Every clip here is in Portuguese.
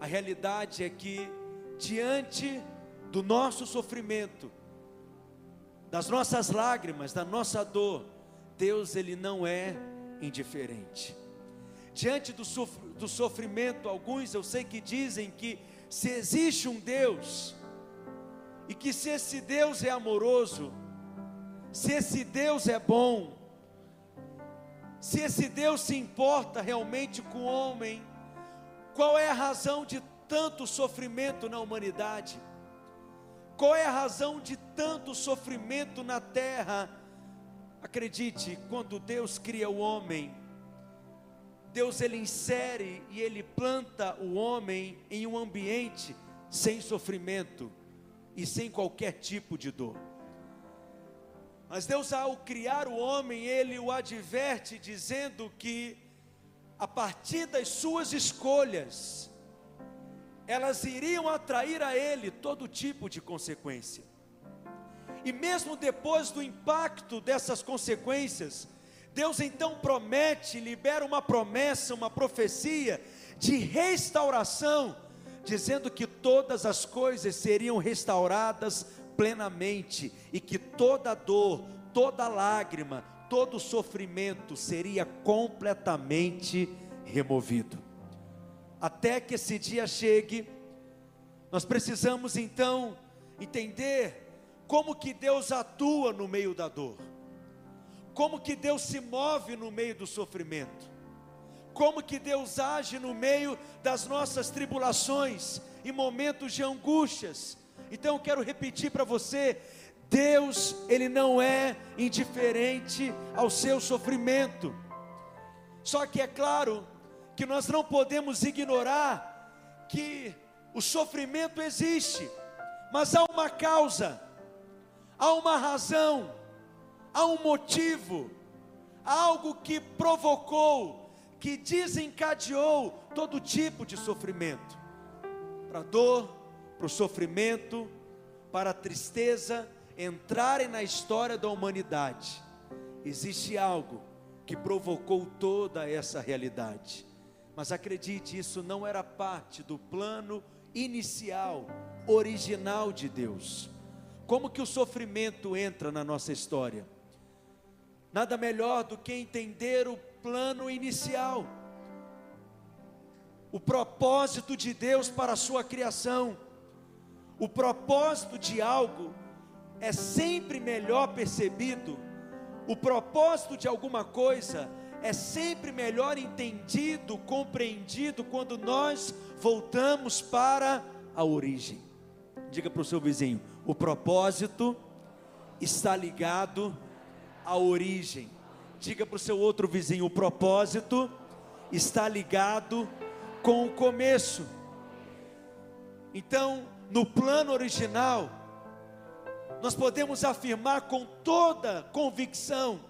A realidade é que, diante do nosso sofrimento, das nossas lágrimas, da nossa dor, Deus ele não é indiferente. Diante do, do sofrimento, alguns eu sei que dizem que se existe um Deus, e que se esse Deus é amoroso, se esse Deus é bom, se esse Deus se importa realmente com o homem, qual é a razão de tanto sofrimento na humanidade? Qual é a razão de tanto sofrimento na terra? Acredite, quando Deus cria o homem, Deus ele insere e ele planta o homem em um ambiente sem sofrimento e sem qualquer tipo de dor. Mas Deus, ao criar o homem, ele o adverte, dizendo que, a partir das suas escolhas, elas iriam atrair a ele todo tipo de consequência. E mesmo depois do impacto dessas consequências, Deus então promete, libera uma promessa, uma profecia de restauração, dizendo que todas as coisas seriam restauradas plenamente e que toda dor, toda lágrima, todo sofrimento seria completamente removido. Até que esse dia chegue, nós precisamos então entender como que Deus atua no meio da dor. Como que Deus se move no meio do sofrimento. Como que Deus age no meio das nossas tribulações e momentos de angústias então eu quero repetir para você: Deus, Ele não é indiferente ao seu sofrimento. Só que é claro que nós não podemos ignorar que o sofrimento existe, mas há uma causa, há uma razão, há um motivo, há algo que provocou, que desencadeou todo tipo de sofrimento para dor, para o sofrimento, para a tristeza entrarem na história da humanidade, existe algo que provocou toda essa realidade. Mas acredite, isso não era parte do plano inicial, original de Deus. Como que o sofrimento entra na nossa história? Nada melhor do que entender o plano inicial, o propósito de Deus para a sua criação. O propósito de algo é sempre melhor percebido, o propósito de alguma coisa é sempre melhor entendido, compreendido quando nós voltamos para a origem. Diga para o seu vizinho: o propósito está ligado à origem. Diga para o seu outro vizinho: o propósito está ligado com o começo. Então, no plano original, nós podemos afirmar com toda convicção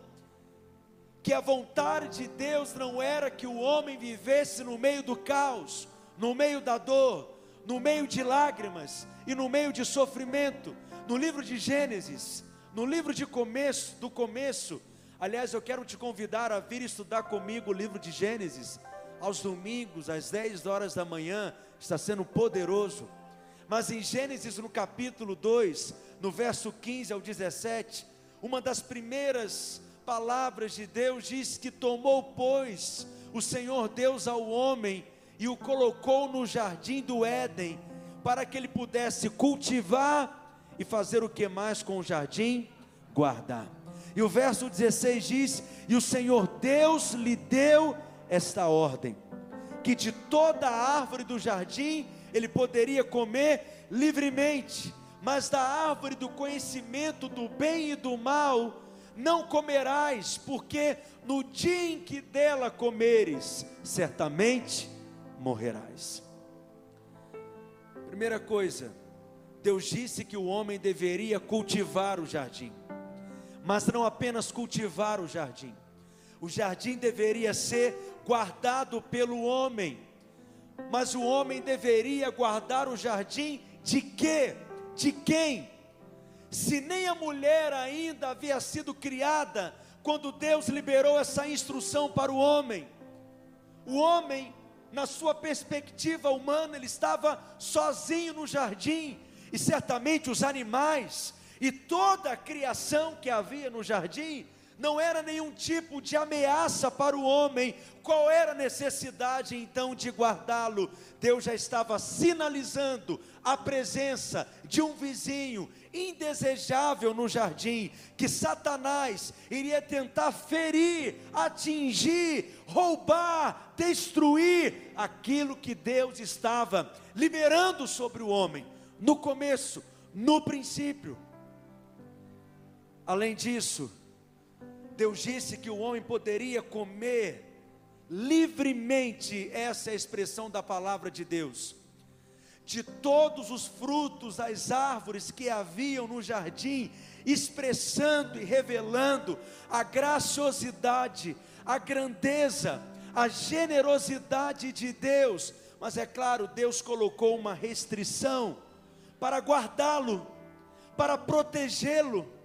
que a vontade de Deus não era que o homem vivesse no meio do caos, no meio da dor, no meio de lágrimas e no meio de sofrimento. No livro de Gênesis, no livro de começo, do começo, aliás, eu quero te convidar a vir estudar comigo o livro de Gênesis aos domingos às 10 horas da manhã, está sendo poderoso. Mas em Gênesis, no capítulo 2, no verso 15 ao 17, uma das primeiras palavras de Deus diz que tomou, pois, o Senhor Deus ao homem e o colocou no jardim do Éden, para que ele pudesse cultivar e fazer o que mais com o jardim? Guardar. E o verso 16 diz: E o Senhor Deus lhe deu esta ordem: que de toda a árvore do jardim ele poderia comer livremente, mas da árvore do conhecimento do bem e do mal não comerás, porque no dia em que dela comeres, certamente morrerás. Primeira coisa, Deus disse que o homem deveria cultivar o jardim, mas não apenas cultivar o jardim, o jardim deveria ser guardado pelo homem mas o homem deveria guardar o jardim de quê? De quem? Se nem a mulher ainda havia sido criada quando Deus liberou essa instrução para o homem. O homem na sua perspectiva humana, ele estava sozinho no jardim, e certamente os animais e toda a criação que havia no jardim não era nenhum tipo de ameaça para o homem. Qual era a necessidade então de guardá-lo? Deus já estava sinalizando a presença de um vizinho indesejável no jardim, que Satanás iria tentar ferir, atingir, roubar, destruir aquilo que Deus estava liberando sobre o homem, no começo, no princípio. Além disso, Deus disse que o homem poderia comer livremente, essa é a expressão da palavra de Deus, de todos os frutos das árvores que haviam no jardim, expressando e revelando a graciosidade, a grandeza, a generosidade de Deus. Mas é claro, Deus colocou uma restrição para guardá-lo, para protegê-lo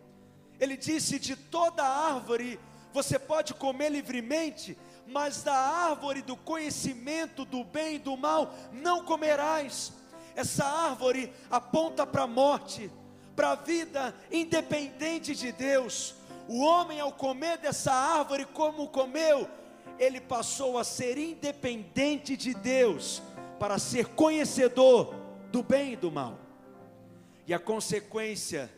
ele disse: De toda árvore você pode comer livremente, mas da árvore do conhecimento do bem e do mal não comerás. Essa árvore aponta para a morte, para a vida independente de Deus. O homem, ao comer dessa árvore, como comeu, ele passou a ser independente de Deus, para ser conhecedor do bem e do mal. E a consequência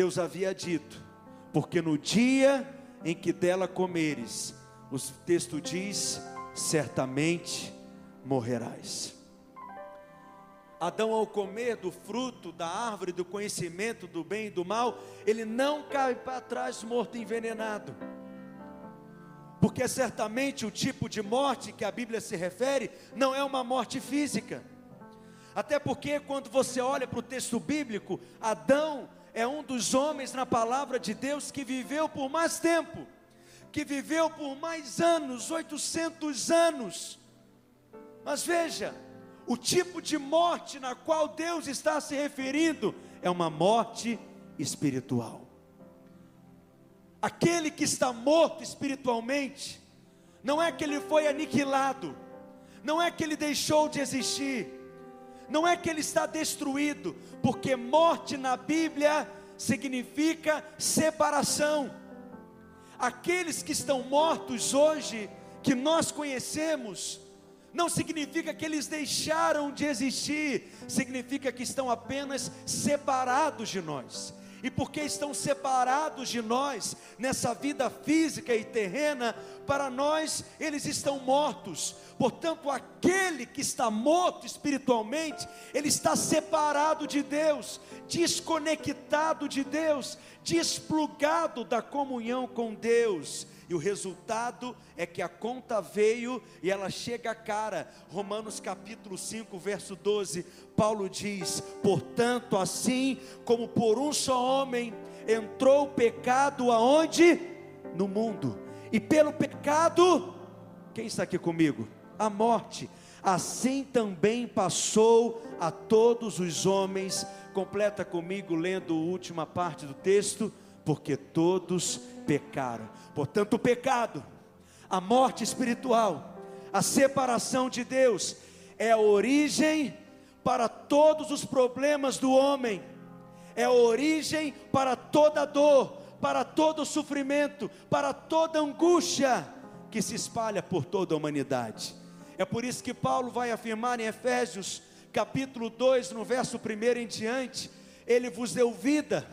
Deus havia dito, porque no dia em que dela comeres, o texto diz: certamente morrerás. Adão, ao comer do fruto da árvore do conhecimento do bem e do mal, ele não cai para trás morto envenenado, porque certamente o tipo de morte que a Bíblia se refere não é uma morte física, até porque quando você olha para o texto bíblico, Adão é um dos homens na palavra de Deus que viveu por mais tempo, que viveu por mais anos, 800 anos. Mas veja, o tipo de morte na qual Deus está se referindo é uma morte espiritual. Aquele que está morto espiritualmente, não é que ele foi aniquilado, não é que ele deixou de existir, não é que ele está destruído, porque morte na Bíblia significa separação. Aqueles que estão mortos hoje, que nós conhecemos, não significa que eles deixaram de existir, significa que estão apenas separados de nós e porque estão separados de nós nessa vida física e terrena, para nós eles estão mortos. Portanto, aquele que está morto espiritualmente, ele está separado de Deus, desconectado de Deus, desplugado da comunhão com Deus e o resultado é que a conta veio e ela chega a cara. Romanos capítulo 5, verso 12, Paulo diz: "Portanto, assim como por um só homem entrou o pecado aonde? No mundo. E pelo pecado, quem está aqui comigo? A morte. Assim também passou a todos os homens. Completa comigo lendo a última parte do texto, porque todos pecaram. Portanto, o pecado, a morte espiritual, a separação de Deus é a origem para todos os problemas do homem, é a origem para toda dor, para todo sofrimento, para toda angústia que se espalha por toda a humanidade. É por isso que Paulo vai afirmar em Efésios, capítulo 2, no verso 1 em diante: Ele vos deu vida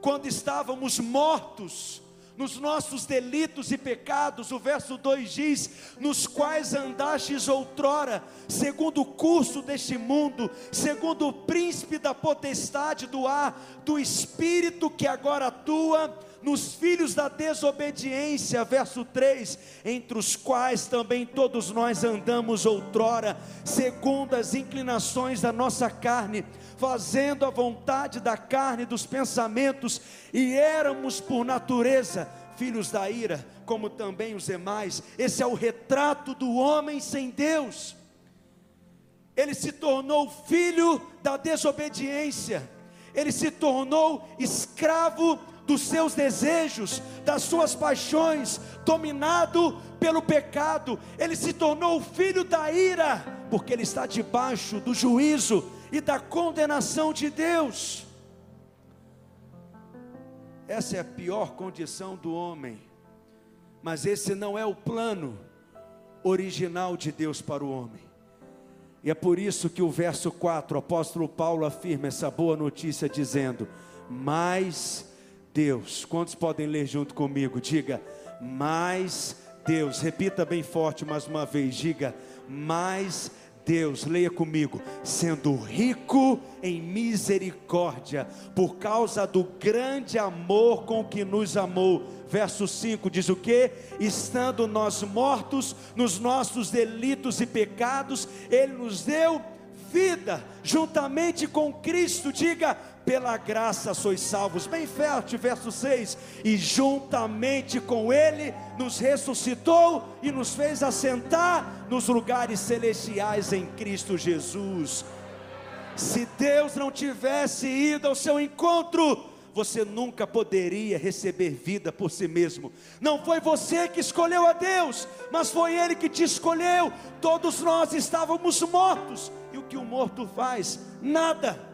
quando estávamos mortos nos nossos delitos e pecados, o verso 2 diz: nos quais andastes outrora, segundo o curso deste mundo, segundo o príncipe da potestade do ar, do espírito que agora atua nos filhos da desobediência, verso 3, entre os quais também todos nós andamos outrora, segundo as inclinações da nossa carne, fazendo a vontade da carne e dos pensamentos, e éramos por natureza filhos da ira, como também os demais. Esse é o retrato do homem sem Deus. Ele se tornou filho da desobediência, ele se tornou escravo dos seus desejos, das suas paixões, dominado pelo pecado. Ele se tornou o filho da ira, porque ele está debaixo do juízo e da condenação de Deus. Essa é a pior condição do homem, mas esse não é o plano original de Deus para o homem. E é por isso que o verso 4, o apóstolo Paulo afirma essa boa notícia, dizendo: Mas Deus, quantos podem ler junto comigo? Diga, mas Deus, repita bem forte mais uma vez, diga, mas Deus, leia comigo, sendo rico em misericórdia, por causa do grande amor com que nos amou. Verso 5 diz o que? Estando nós mortos nos nossos delitos e pecados, Ele nos deu vida juntamente com Cristo. Diga, pela graça sois salvos. Bem forte, verso 6. E juntamente com Ele nos ressuscitou e nos fez assentar nos lugares celestiais em Cristo Jesus. Se Deus não tivesse ido ao seu encontro, você nunca poderia receber vida por si mesmo. Não foi você que escolheu a Deus, mas foi Ele que te escolheu. Todos nós estávamos mortos, e o que o morto faz? Nada.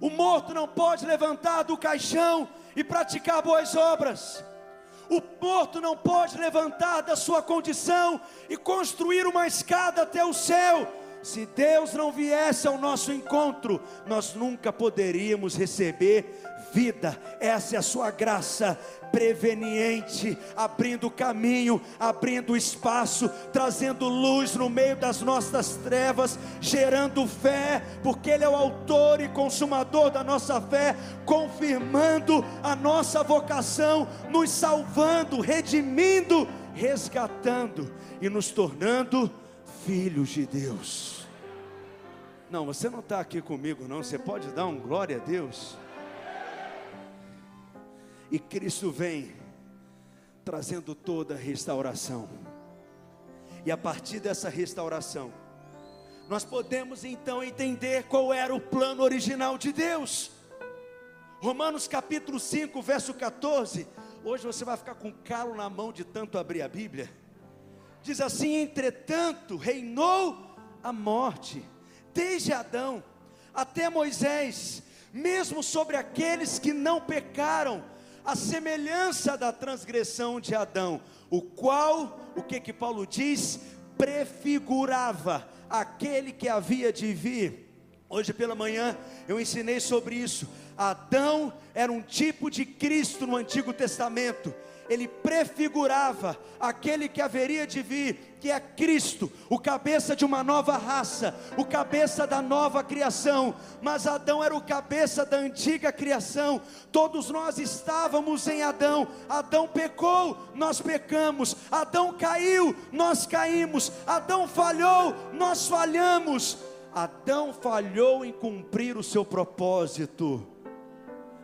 O morto não pode levantar do caixão e praticar boas obras. O morto não pode levantar da sua condição e construir uma escada até o céu. Se Deus não viesse ao nosso encontro, nós nunca poderíamos receber vida. Essa é a sua graça preveniente, abrindo caminho, abrindo espaço, trazendo luz no meio das nossas trevas, gerando fé, porque Ele é o autor e consumador da nossa fé, confirmando a nossa vocação, nos salvando, redimindo, resgatando e nos tornando filhos de Deus. Não, você não está aqui comigo, não. Você pode dar um glória a Deus. E Cristo vem trazendo toda a restauração. E a partir dessa restauração, nós podemos então entender qual era o plano original de Deus. Romanos capítulo 5, verso 14. Hoje você vai ficar com calo na mão de tanto abrir a Bíblia. Diz assim: entretanto, reinou a morte, desde Adão até Moisés, mesmo sobre aqueles que não pecaram a semelhança da transgressão de Adão, o qual, o que que Paulo diz, prefigurava aquele que havia de vir. Hoje pela manhã eu ensinei sobre isso. Adão era um tipo de Cristo no Antigo Testamento ele prefigurava aquele que haveria de vir, que é Cristo, o cabeça de uma nova raça, o cabeça da nova criação. Mas Adão era o cabeça da antiga criação. Todos nós estávamos em Adão. Adão pecou, nós pecamos. Adão caiu, nós caímos. Adão falhou, nós falhamos. Adão falhou em cumprir o seu propósito.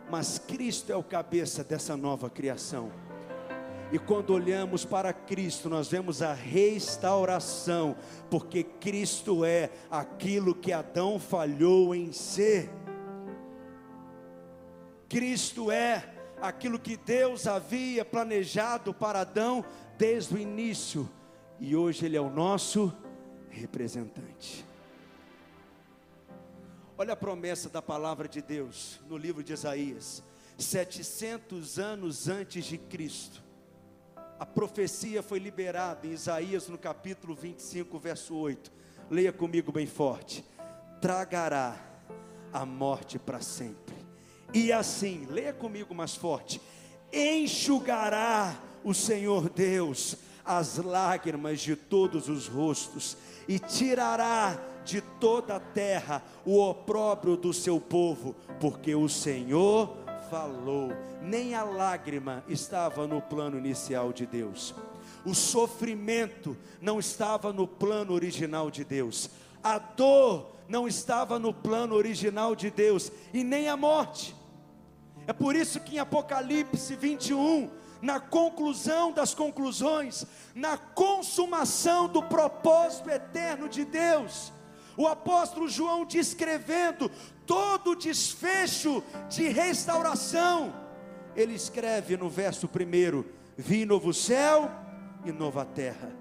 Mas Cristo é o cabeça dessa nova criação. E quando olhamos para Cristo, nós vemos a restauração, porque Cristo é aquilo que Adão falhou em ser. Cristo é aquilo que Deus havia planejado para Adão desde o início, e hoje Ele é o nosso representante. Olha a promessa da palavra de Deus no livro de Isaías, 700 anos antes de Cristo a profecia foi liberada em Isaías no capítulo 25, verso 8. Leia comigo bem forte. Tragará a morte para sempre. E assim, leia comigo mais forte. Enxugará o Senhor Deus as lágrimas de todos os rostos e tirará de toda a terra o opróbrio do seu povo, porque o Senhor falou, nem a lágrima estava no plano inicial de Deus, o sofrimento não estava no plano original de Deus, a dor não estava no plano original de Deus, e nem a morte. É por isso que em Apocalipse 21, na conclusão das conclusões, na consumação do propósito eterno de Deus, o apóstolo João descrevendo todo desfecho de restauração, ele escreve no verso primeiro: Vi novo céu e nova terra,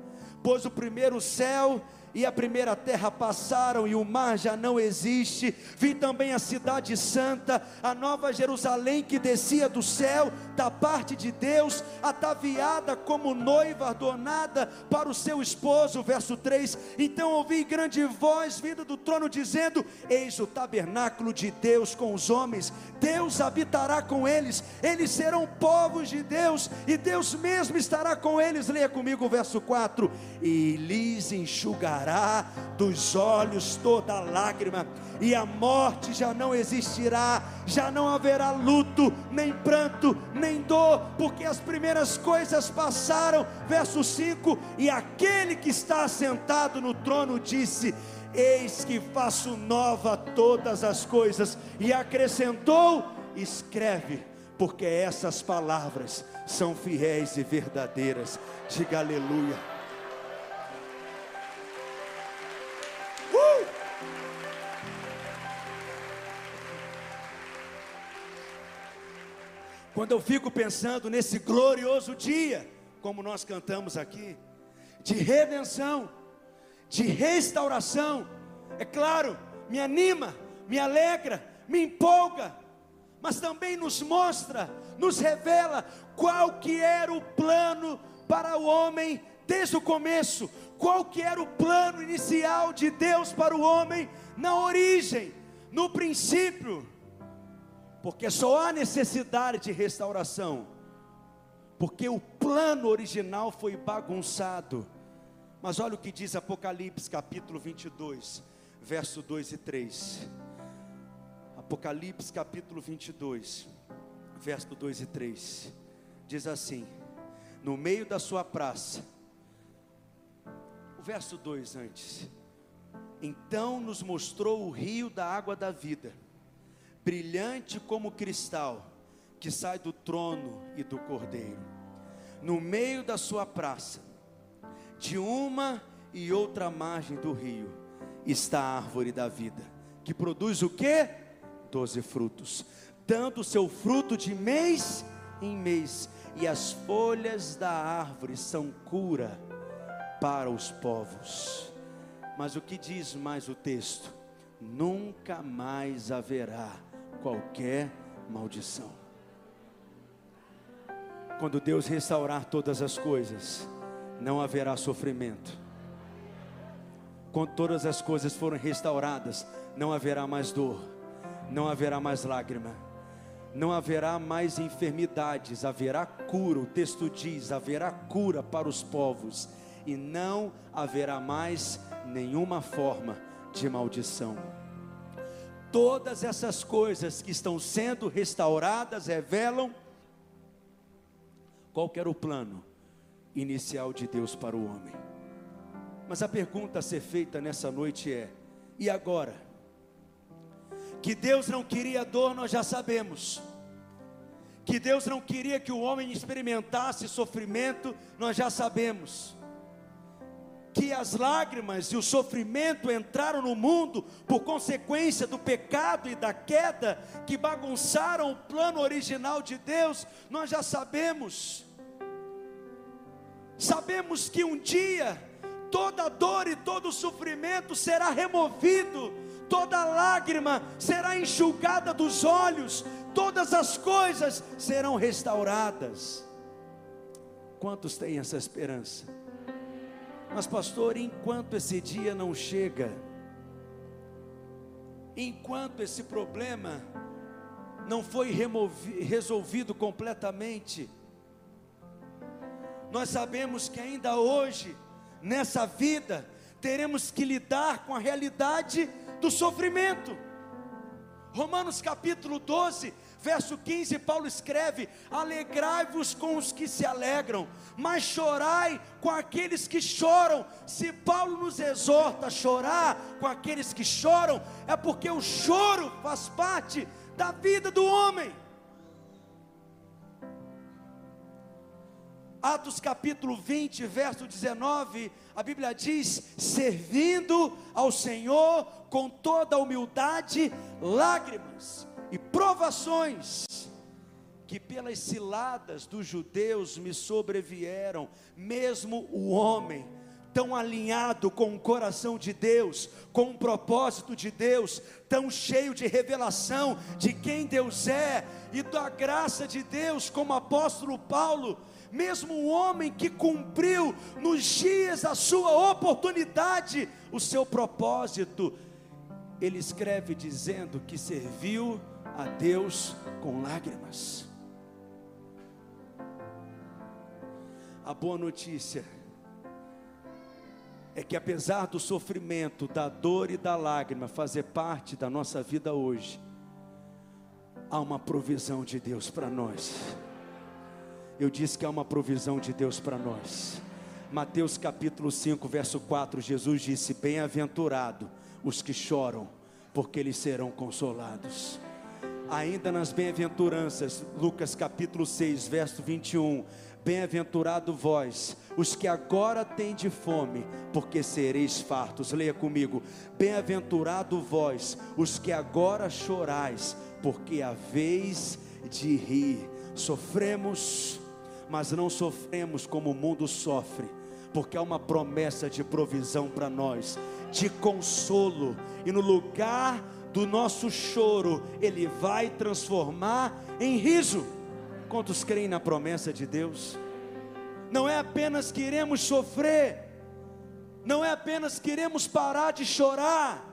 pois o primeiro céu e a primeira terra passaram e o mar já não existe. Vi também a cidade santa, a nova Jerusalém que descia do céu, da parte de Deus, ataviada como noiva adornada para o seu esposo. Verso 3: Então ouvi grande voz vinda do trono dizendo: Eis o tabernáculo de Deus com os homens, Deus habitará com eles, eles serão povos de Deus, e Deus mesmo estará com eles. Leia comigo o verso 4: E lhes enxugará enxugará dos olhos toda lágrima, e a morte já não existirá, já não haverá luto, nem pranto, nem dor, porque as primeiras coisas passaram. Verso 5: E aquele que está sentado no trono disse: Eis que faço nova todas as coisas, e acrescentou: Escreve, porque essas palavras são fiéis e verdadeiras. Diga aleluia. Quando eu fico pensando nesse glorioso dia, como nós cantamos aqui, de redenção, de restauração, é claro, me anima, me alegra, me empolga, mas também nos mostra, nos revela qual que era o plano para o homem desde o começo, qual que era o plano inicial de Deus para o homem na origem, no princípio porque só há necessidade de restauração, porque o plano original foi bagunçado. Mas olha o que diz Apocalipse capítulo 22, verso 2 e 3. Apocalipse capítulo 22, verso 2 e 3. Diz assim: No meio da sua praça, o verso 2 antes. Então nos mostrou o rio da água da vida brilhante como cristal, que sai do trono e do cordeiro. No meio da sua praça, de uma e outra margem do rio, está a árvore da vida, que produz o que? Doze frutos, dando seu fruto de mês em mês, e as folhas da árvore são cura para os povos. Mas o que diz mais o texto? Nunca mais haverá qualquer maldição. Quando Deus restaurar todas as coisas, não haverá sofrimento. Quando todas as coisas forem restauradas, não haverá mais dor, não haverá mais lágrima, não haverá mais enfermidades, haverá cura. O texto diz: haverá cura para os povos, e não haverá mais nenhuma forma de maldição. Todas essas coisas que estão sendo restauradas revelam qual era o plano inicial de Deus para o homem. Mas a pergunta a ser feita nessa noite é: e agora? Que Deus não queria dor, nós já sabemos. Que Deus não queria que o homem experimentasse sofrimento, nós já sabemos que as lágrimas e o sofrimento entraram no mundo por consequência do pecado e da queda que bagunçaram o plano original de Deus, nós já sabemos. Sabemos que um dia toda dor e todo sofrimento será removido, toda lágrima será enxugada dos olhos, todas as coisas serão restauradas. Quantos têm essa esperança? Mas, pastor, enquanto esse dia não chega, enquanto esse problema não foi resolvido completamente, nós sabemos que ainda hoje, nessa vida, teremos que lidar com a realidade do sofrimento. Romanos capítulo 12 Verso 15, Paulo escreve: Alegrai-vos com os que se alegram, mas chorai com aqueles que choram. Se Paulo nos exorta a chorar com aqueles que choram, é porque o choro faz parte da vida do homem. Atos capítulo 20, verso 19, a Bíblia diz: servindo ao Senhor com toda humildade, lágrimas provações que pelas ciladas dos judeus me sobrevieram, mesmo o homem tão alinhado com o coração de Deus, com o propósito de Deus, tão cheio de revelação de quem Deus é e da graça de Deus, como o apóstolo Paulo, mesmo um homem que cumpriu nos dias da sua oportunidade o seu propósito, ele escreve dizendo que serviu a Deus com lágrimas. A boa notícia é que apesar do sofrimento, da dor e da lágrima fazer parte da nossa vida hoje, há uma provisão de Deus para nós. Eu disse que há uma provisão de Deus para nós. Mateus capítulo 5, verso 4, Jesus disse: Bem-aventurado os que choram, porque eles serão consolados. Ainda nas bem-aventuranças, Lucas capítulo 6, verso 21, Bem-aventurado vós, os que agora de fome, porque sereis fartos. Leia comigo. Bem-aventurado vós, os que agora chorais, porque a vez de rir. Sofremos, mas não sofremos como o mundo sofre, porque há uma promessa de provisão para nós, de consolo, e no lugar do nosso choro, Ele vai transformar em riso. Quantos creem na promessa de Deus? Não é apenas que iremos sofrer, não é apenas que iremos parar de chorar.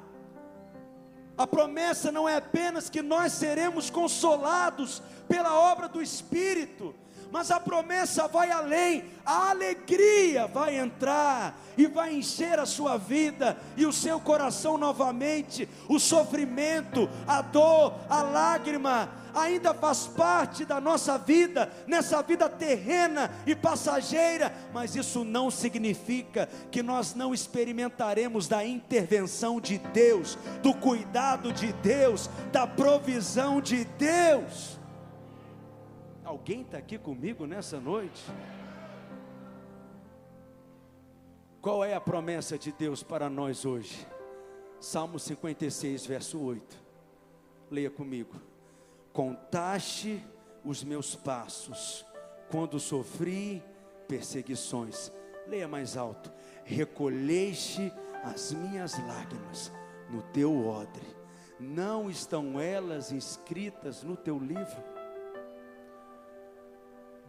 A promessa não é apenas que nós seremos consolados pela obra do Espírito, mas a promessa vai além, a alegria vai entrar e vai encher a sua vida e o seu coração novamente. O sofrimento, a dor, a lágrima, ainda faz parte da nossa vida, nessa vida terrena e passageira, mas isso não significa que nós não experimentaremos da intervenção de Deus, do cuidado de Deus, da provisão de Deus. Alguém está aqui comigo nessa noite? Qual é a promessa de Deus para nós hoje? Salmo 56, verso 8. Leia comigo. Contaste os meus passos quando sofri perseguições. Leia mais alto. Recolheste as minhas lágrimas no teu odre. Não estão elas inscritas no teu livro?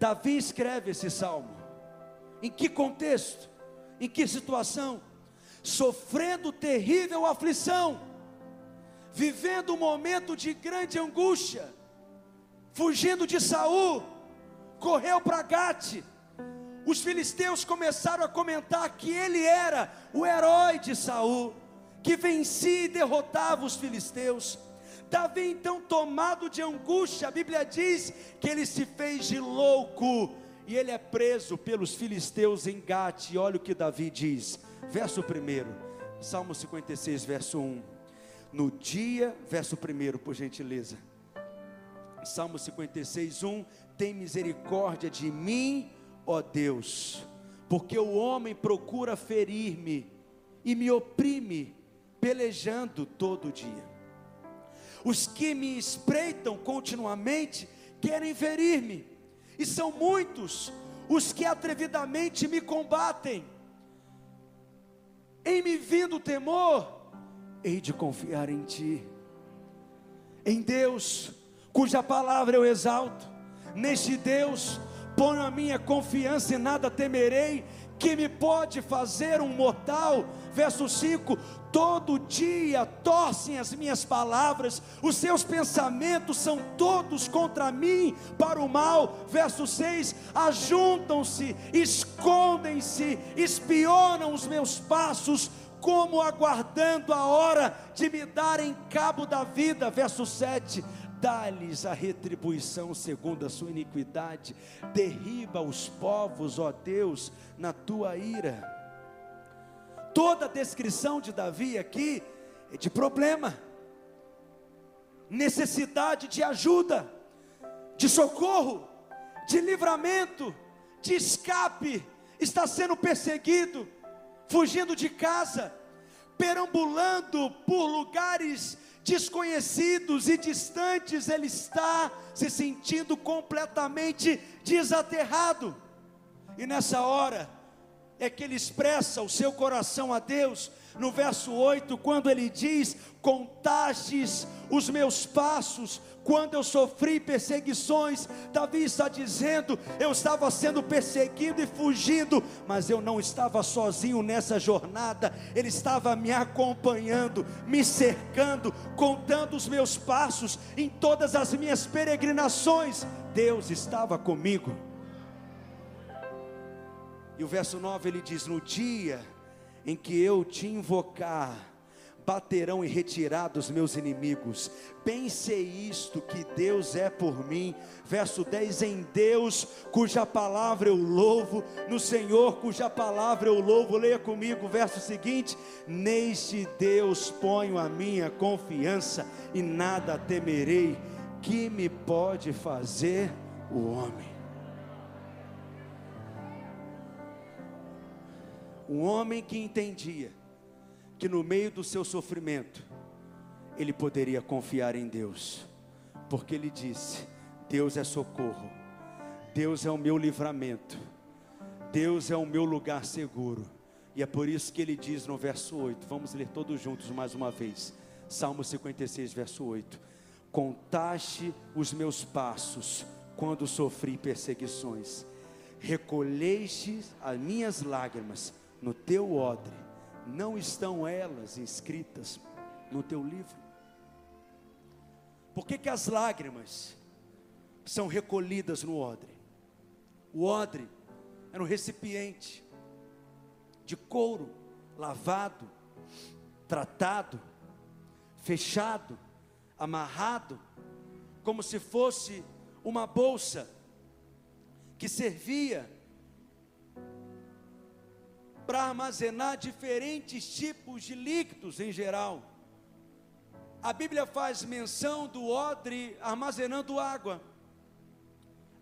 Davi escreve esse salmo. Em que contexto? Em que situação? Sofrendo terrível aflição, vivendo um momento de grande angústia, fugindo de Saul, correu para Gate. Os filisteus começaram a comentar que ele era o herói de Saul, que vencia e derrotava os filisteus. Davi, então, tomado de angústia, a Bíblia diz que ele se fez de louco e ele é preso pelos filisteus em Gate. Olha o que Davi diz, verso 1, Salmo 56, verso 1. No dia, verso 1, por gentileza. Salmo 56, 1: Tem misericórdia de mim, ó Deus, porque o homem procura ferir-me e me oprime, pelejando todo dia. Os que me espreitam continuamente querem ferir-me, e são muitos os que atrevidamente me combatem. Em me vindo temor, hei de confiar em Ti, em Deus, cuja palavra eu exalto, neste Deus ponho a minha confiança e nada temerei, que me pode fazer um mortal. Verso 5: todo dia torcem as minhas palavras, os seus pensamentos são todos contra mim para o mal. Verso 6: ajuntam-se, escondem-se, espionam os meus passos, como aguardando a hora de me darem cabo da vida. Verso 7: dá-lhes a retribuição segundo a sua iniquidade, derriba os povos, ó Deus, na tua ira. Toda a descrição de Davi aqui é de problema, necessidade de ajuda, de socorro, de livramento, de escape. Está sendo perseguido, fugindo de casa, perambulando por lugares desconhecidos e distantes, ele está se sentindo completamente desaterrado. E nessa hora é que ele expressa o seu coração a Deus, no verso 8, quando ele diz: Contastes os meus passos, quando eu sofri perseguições, Davi está dizendo: eu estava sendo perseguido e fugindo, mas eu não estava sozinho nessa jornada, Ele estava me acompanhando, me cercando, contando os meus passos em todas as minhas peregrinações. Deus estava comigo. E o verso 9 ele diz: No dia em que eu te invocar, baterão em retirada os meus inimigos. Pense isto que Deus é por mim. Verso 10: Em Deus, cuja palavra eu louvo, no Senhor, cuja palavra eu louvo. Leia comigo o verso seguinte: Neste Deus ponho a minha confiança e nada temerei. Que me pode fazer o homem? Um homem que entendia que no meio do seu sofrimento, ele poderia confiar em Deus, porque ele disse: Deus é socorro, Deus é o meu livramento, Deus é o meu lugar seguro. E é por isso que ele diz no verso 8, vamos ler todos juntos mais uma vez. Salmo 56, verso 8: Contaste os meus passos quando sofri perseguições, recolheste as minhas lágrimas no teu odre não estão elas inscritas no teu livro? Por que, que as lágrimas são recolhidas no odre? O odre era um recipiente de couro lavado, tratado, fechado, amarrado, como se fosse uma bolsa que servia para armazenar diferentes tipos de líquidos em geral. A Bíblia faz menção do odre armazenando água.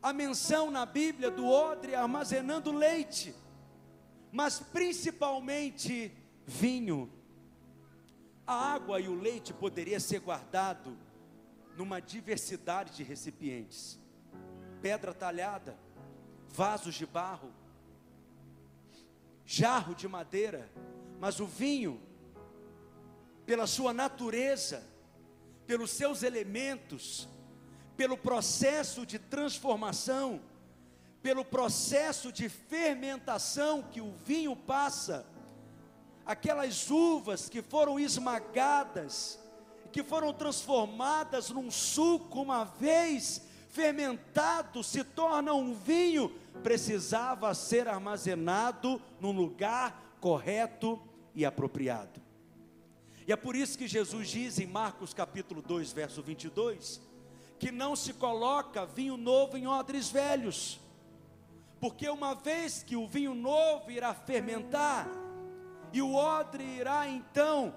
A menção na Bíblia do odre armazenando leite, mas principalmente vinho. A água e o leite poderia ser guardado numa diversidade de recipientes. Pedra talhada, vasos de barro, jarro de madeira, mas o vinho, pela sua natureza, pelos seus elementos, pelo processo de transformação, pelo processo de fermentação que o vinho passa, aquelas uvas que foram esmagadas, que foram transformadas num suco uma vez fermentado, se torna um vinho precisava ser armazenado num lugar correto e apropriado. E é por isso que Jesus diz em Marcos capítulo 2, verso 22, que não se coloca vinho novo em odres velhos, porque uma vez que o vinho novo irá fermentar, e o odre irá então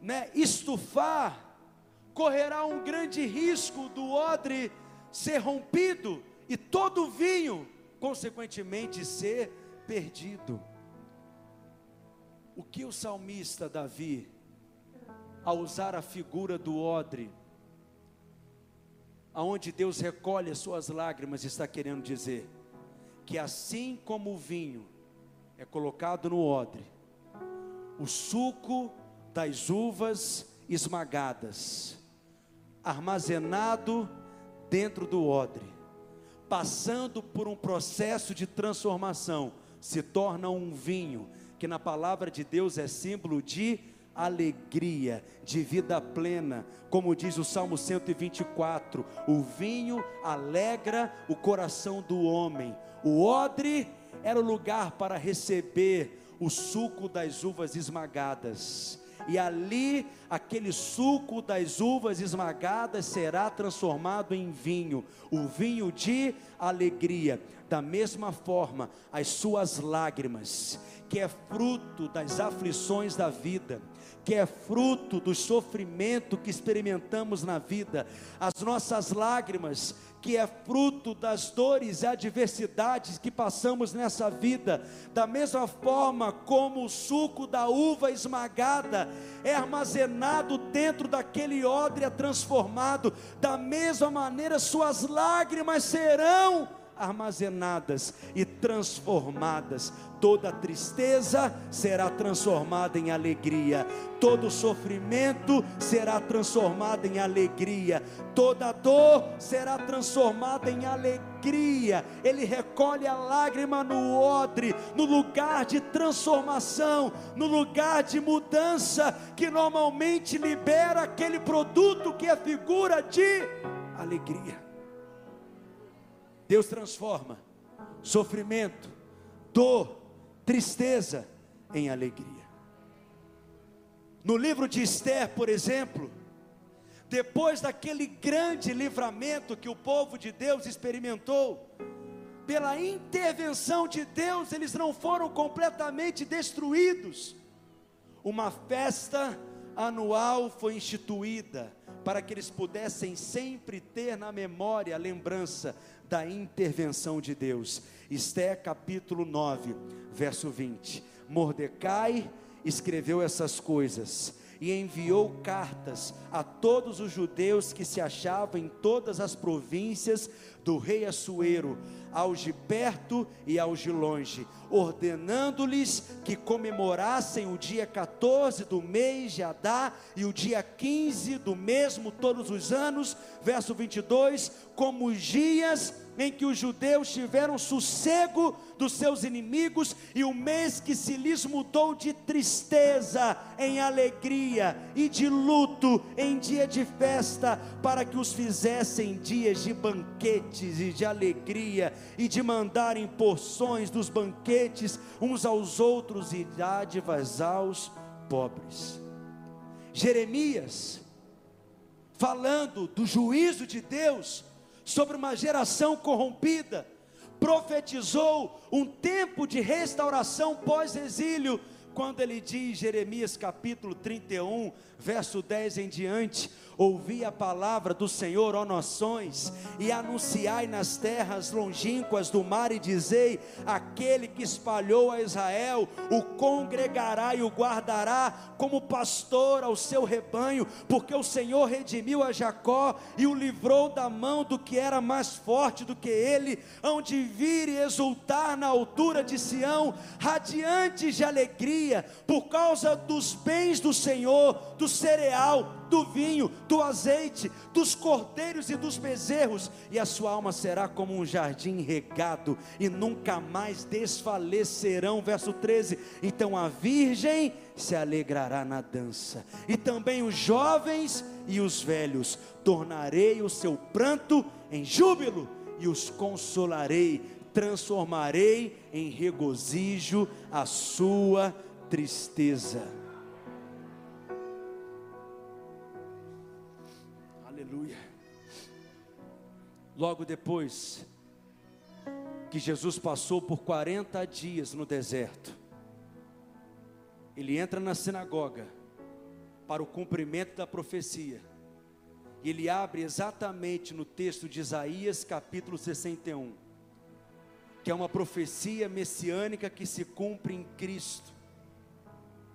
né, estufar, correrá um grande risco do odre ser rompido e todo o vinho consequentemente ser perdido. O que o salmista Davi, ao usar a figura do odre, aonde Deus recolhe as suas lágrimas, está querendo dizer que assim como o vinho é colocado no odre, o suco das uvas esmagadas, armazenado dentro do odre, passando por um processo de transformação, se torna um vinho, que na palavra de Deus é símbolo de alegria, de vida plena, como diz o Salmo 124: o vinho alegra o coração do homem, o odre era o lugar para receber o suco das uvas esmagadas e ali aquele suco das uvas esmagadas será transformado em vinho, o vinho de alegria. Da mesma forma, as suas lágrimas, que é fruto das aflições da vida, que é fruto do sofrimento que experimentamos na vida, as nossas lágrimas, que é fruto das dores e adversidades que passamos nessa vida, da mesma forma como o suco da uva esmagada é armazenado dentro daquele odre é transformado, da mesma maneira suas lágrimas serão armazenadas e transformadas. Toda tristeza será transformada em alegria, todo sofrimento será transformado em alegria, toda dor será transformada em alegria. Ele recolhe a lágrima no odre, no lugar de transformação, no lugar de mudança, que normalmente libera aquele produto que é figura de alegria. Deus transforma sofrimento, dor, tristeza em alegria. No livro de Esther, por exemplo, depois daquele grande livramento que o povo de Deus experimentou, pela intervenção de Deus, eles não foram completamente destruídos. Uma festa anual foi instituída para que eles pudessem sempre ter na memória a lembrança da intervenção de Deus. Esther capítulo 9, verso 20. Mordecai escreveu essas coisas e enviou cartas a todos os judeus que se achavam em todas as províncias do rei Assuero, aos de perto e aos de longe, ordenando-lhes que comemorassem o dia 14 do mês de Adá e o dia 15 do mesmo todos os anos, verso 22, como os dias em que os judeus tiveram sossego dos seus inimigos e o mês que se lhes mudou de tristeza em alegria e de luto em dia de festa, para que os fizessem dias de banquetes e de alegria e de mandarem porções dos banquetes uns aos outros e dádivas aos pobres. Jeremias, falando do juízo de Deus sobre uma geração corrompida, profetizou um tempo de restauração pós-exílio, quando ele diz, Jeremias capítulo 31, verso 10 em diante: Ouvi a palavra do Senhor, ó nações, e anunciai nas terras longínquas do mar, e dizei: Aquele que espalhou a Israel, o congregará e o guardará como pastor ao seu rebanho, porque o Senhor redimiu a Jacó e o livrou da mão do que era mais forte do que ele, onde vir e exultar na altura de Sião, radiantes de alegria, por causa dos bens do Senhor, do cereal, do vinho, do azeite, dos cordeiros e dos bezerros, e a sua alma será como um jardim regado, e nunca mais desfalecerão. Verso 13: Então a virgem se alegrará na dança, e também os jovens e os velhos, tornarei o seu pranto em júbilo, e os consolarei, transformarei em regozijo a sua tristeza. Aleluia. Logo depois que Jesus passou por 40 dias no deserto, ele entra na sinagoga para o cumprimento da profecia. Ele abre exatamente no texto de Isaías, capítulo 61, que é uma profecia messiânica que se cumpre em Cristo.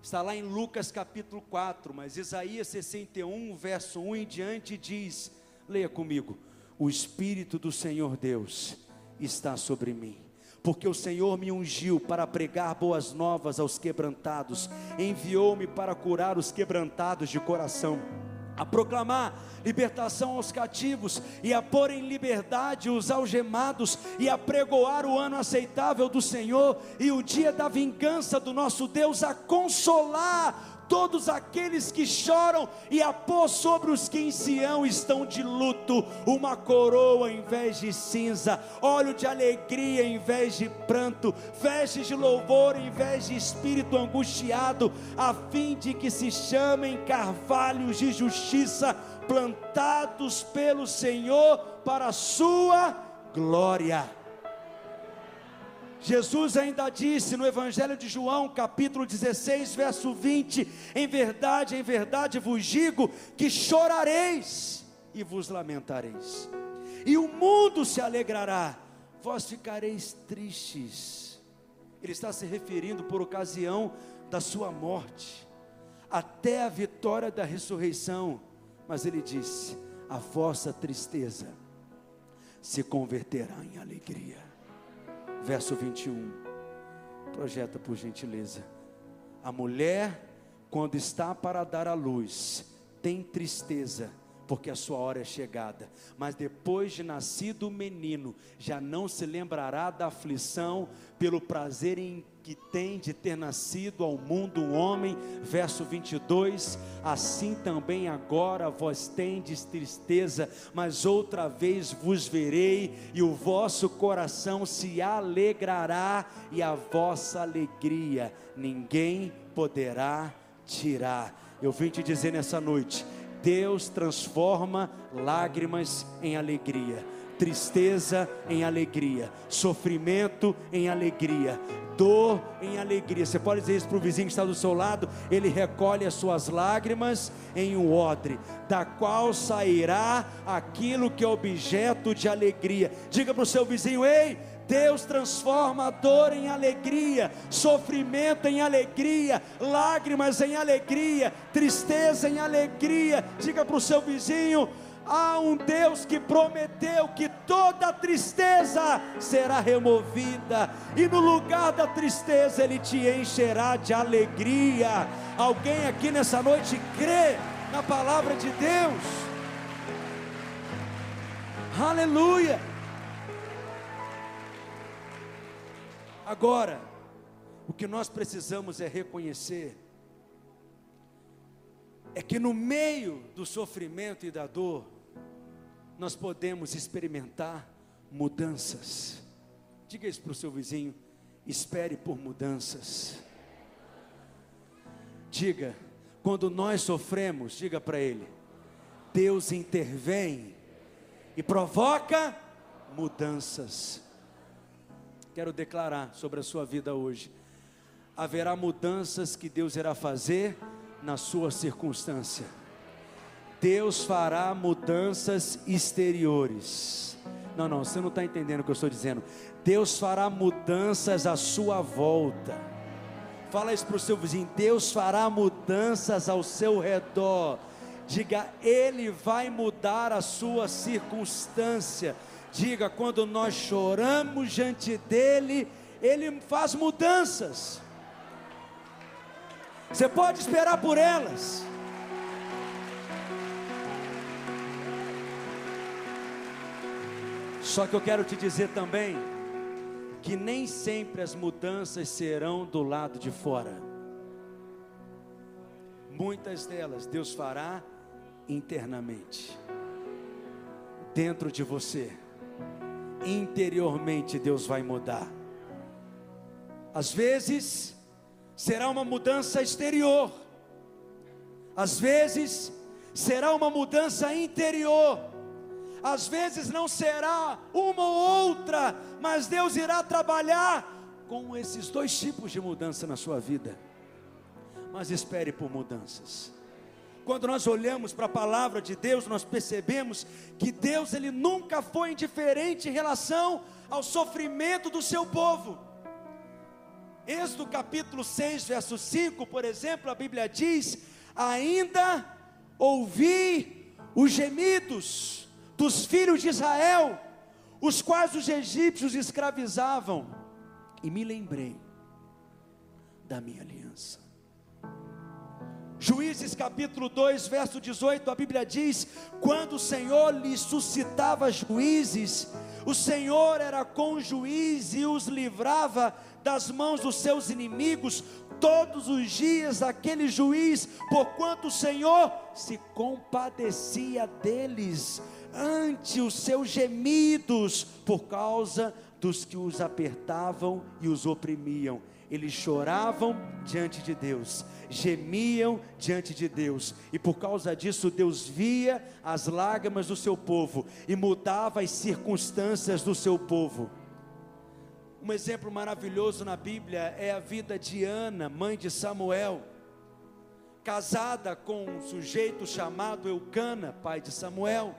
Está lá em Lucas capítulo 4, mas Isaías 61, verso 1 em diante diz: leia comigo, o Espírito do Senhor Deus está sobre mim porque o Senhor me ungiu para pregar boas novas aos quebrantados, enviou-me para curar os quebrantados de coração a proclamar libertação aos cativos e a pôr em liberdade os algemados e a pregoar o ano aceitável do Senhor e o dia da vingança do nosso Deus, a consolar todos aqueles que choram e a pôr sobre os que em Sião estão de luto uma coroa em vez de cinza, óleo de alegria em vez de pranto, vestes de louvor em vez de espírito angustiado, a fim de que se chamem carvalhos de justiça plantados pelo Senhor para a sua glória. Jesus ainda disse no Evangelho de João, capítulo 16, verso 20: Em verdade, em verdade vos digo que chorareis e vos lamentareis, e o mundo se alegrará, vós ficareis tristes. Ele está se referindo por ocasião da sua morte, até a vitória da ressurreição, mas ele disse: a vossa tristeza se converterá em alegria verso 21. Projeta por gentileza. A mulher, quando está para dar à luz, tem tristeza, porque a sua hora é chegada. Mas depois de nascido o menino, já não se lembrará da aflição pelo prazer em que tem de ter nascido ao mundo um homem, verso 22, assim também agora vós tendes tristeza, mas outra vez vos verei, e o vosso coração se alegrará, e a vossa alegria ninguém poderá tirar. Eu vim te dizer nessa noite: Deus transforma lágrimas em alegria tristeza em alegria, sofrimento em alegria, dor em alegria. Você pode dizer isso para o vizinho que está do seu lado? Ele recolhe as suas lágrimas em um odre, da qual sairá aquilo que é objeto de alegria. Diga para o seu vizinho: ei. Deus transforma a dor em alegria, sofrimento em alegria, lágrimas em alegria, tristeza em alegria. Diga para o seu vizinho: Há um Deus que prometeu que toda tristeza será removida, e no lugar da tristeza Ele te encherá de alegria. Alguém aqui nessa noite crê na palavra de Deus? Aleluia! Agora, o que nós precisamos é reconhecer é que no meio do sofrimento e da dor, nós podemos experimentar mudanças. Diga isso para o seu vizinho: espere por mudanças. Diga, quando nós sofremos, diga para ele: Deus intervém e provoca mudanças. Quero declarar sobre a sua vida hoje: haverá mudanças que Deus irá fazer na sua circunstância. Deus fará mudanças exteriores. Não, não, você não está entendendo o que eu estou dizendo. Deus fará mudanças à sua volta. Fala isso para o seu vizinho. Deus fará mudanças ao seu redor. Diga, Ele vai mudar a sua circunstância. Diga, quando nós choramos diante dEle, Ele faz mudanças. Você pode esperar por elas. Só que eu quero te dizer também que nem sempre as mudanças serão do lado de fora. Muitas delas Deus fará internamente, dentro de você, interiormente Deus vai mudar. Às vezes será uma mudança exterior, às vezes será uma mudança interior às vezes não será uma ou outra, mas Deus irá trabalhar com esses dois tipos de mudança na sua vida. Mas espere por mudanças. Quando nós olhamos para a palavra de Deus, nós percebemos que Deus ele nunca foi indiferente em relação ao sofrimento do seu povo. Êxodo capítulo 6, verso 5, por exemplo, a Bíblia diz: Ainda ouvi os gemidos dos filhos de Israel, os quais os egípcios escravizavam, e me lembrei da minha aliança. Juízes capítulo 2, verso 18, a Bíblia diz: Quando o Senhor lhe suscitava juízes, o Senhor era com juiz e os livrava das mãos dos seus inimigos todos os dias aquele juiz, porquanto o Senhor se compadecia deles ante os seus gemidos por causa dos que os apertavam e os oprimiam. Eles choravam diante de Deus, gemiam diante de Deus, e por causa disso Deus via as lágrimas do seu povo e mudava as circunstâncias do seu povo. Um exemplo maravilhoso na Bíblia é a vida de Ana, mãe de Samuel, casada com um sujeito chamado Eucana, pai de Samuel.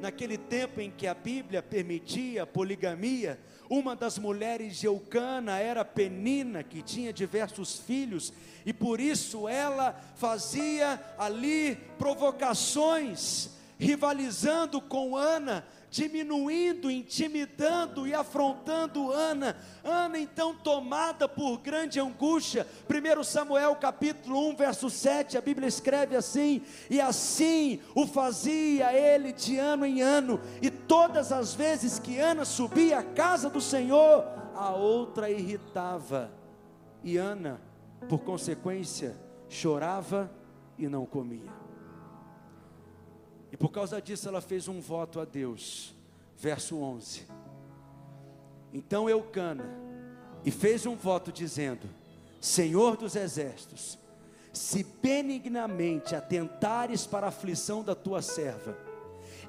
Naquele tempo em que a Bíblia permitia poligamia, uma das mulheres de Eucana era Penina, que tinha diversos filhos, e por isso ela fazia ali provocações, rivalizando com Ana, diminuindo, intimidando e afrontando Ana. Ana então tomada por grande angústia. 1 Samuel capítulo 1, verso 7, a Bíblia escreve assim: "E assim o fazia ele de ano em ano, e todas as vezes que Ana subia à casa do Senhor, a outra irritava. E Ana, por consequência, chorava e não comia. E por causa disso ela fez um voto a Deus. Verso 11. Então Eucana e fez um voto dizendo: Senhor dos exércitos, se benignamente atentares para a aflição da tua serva,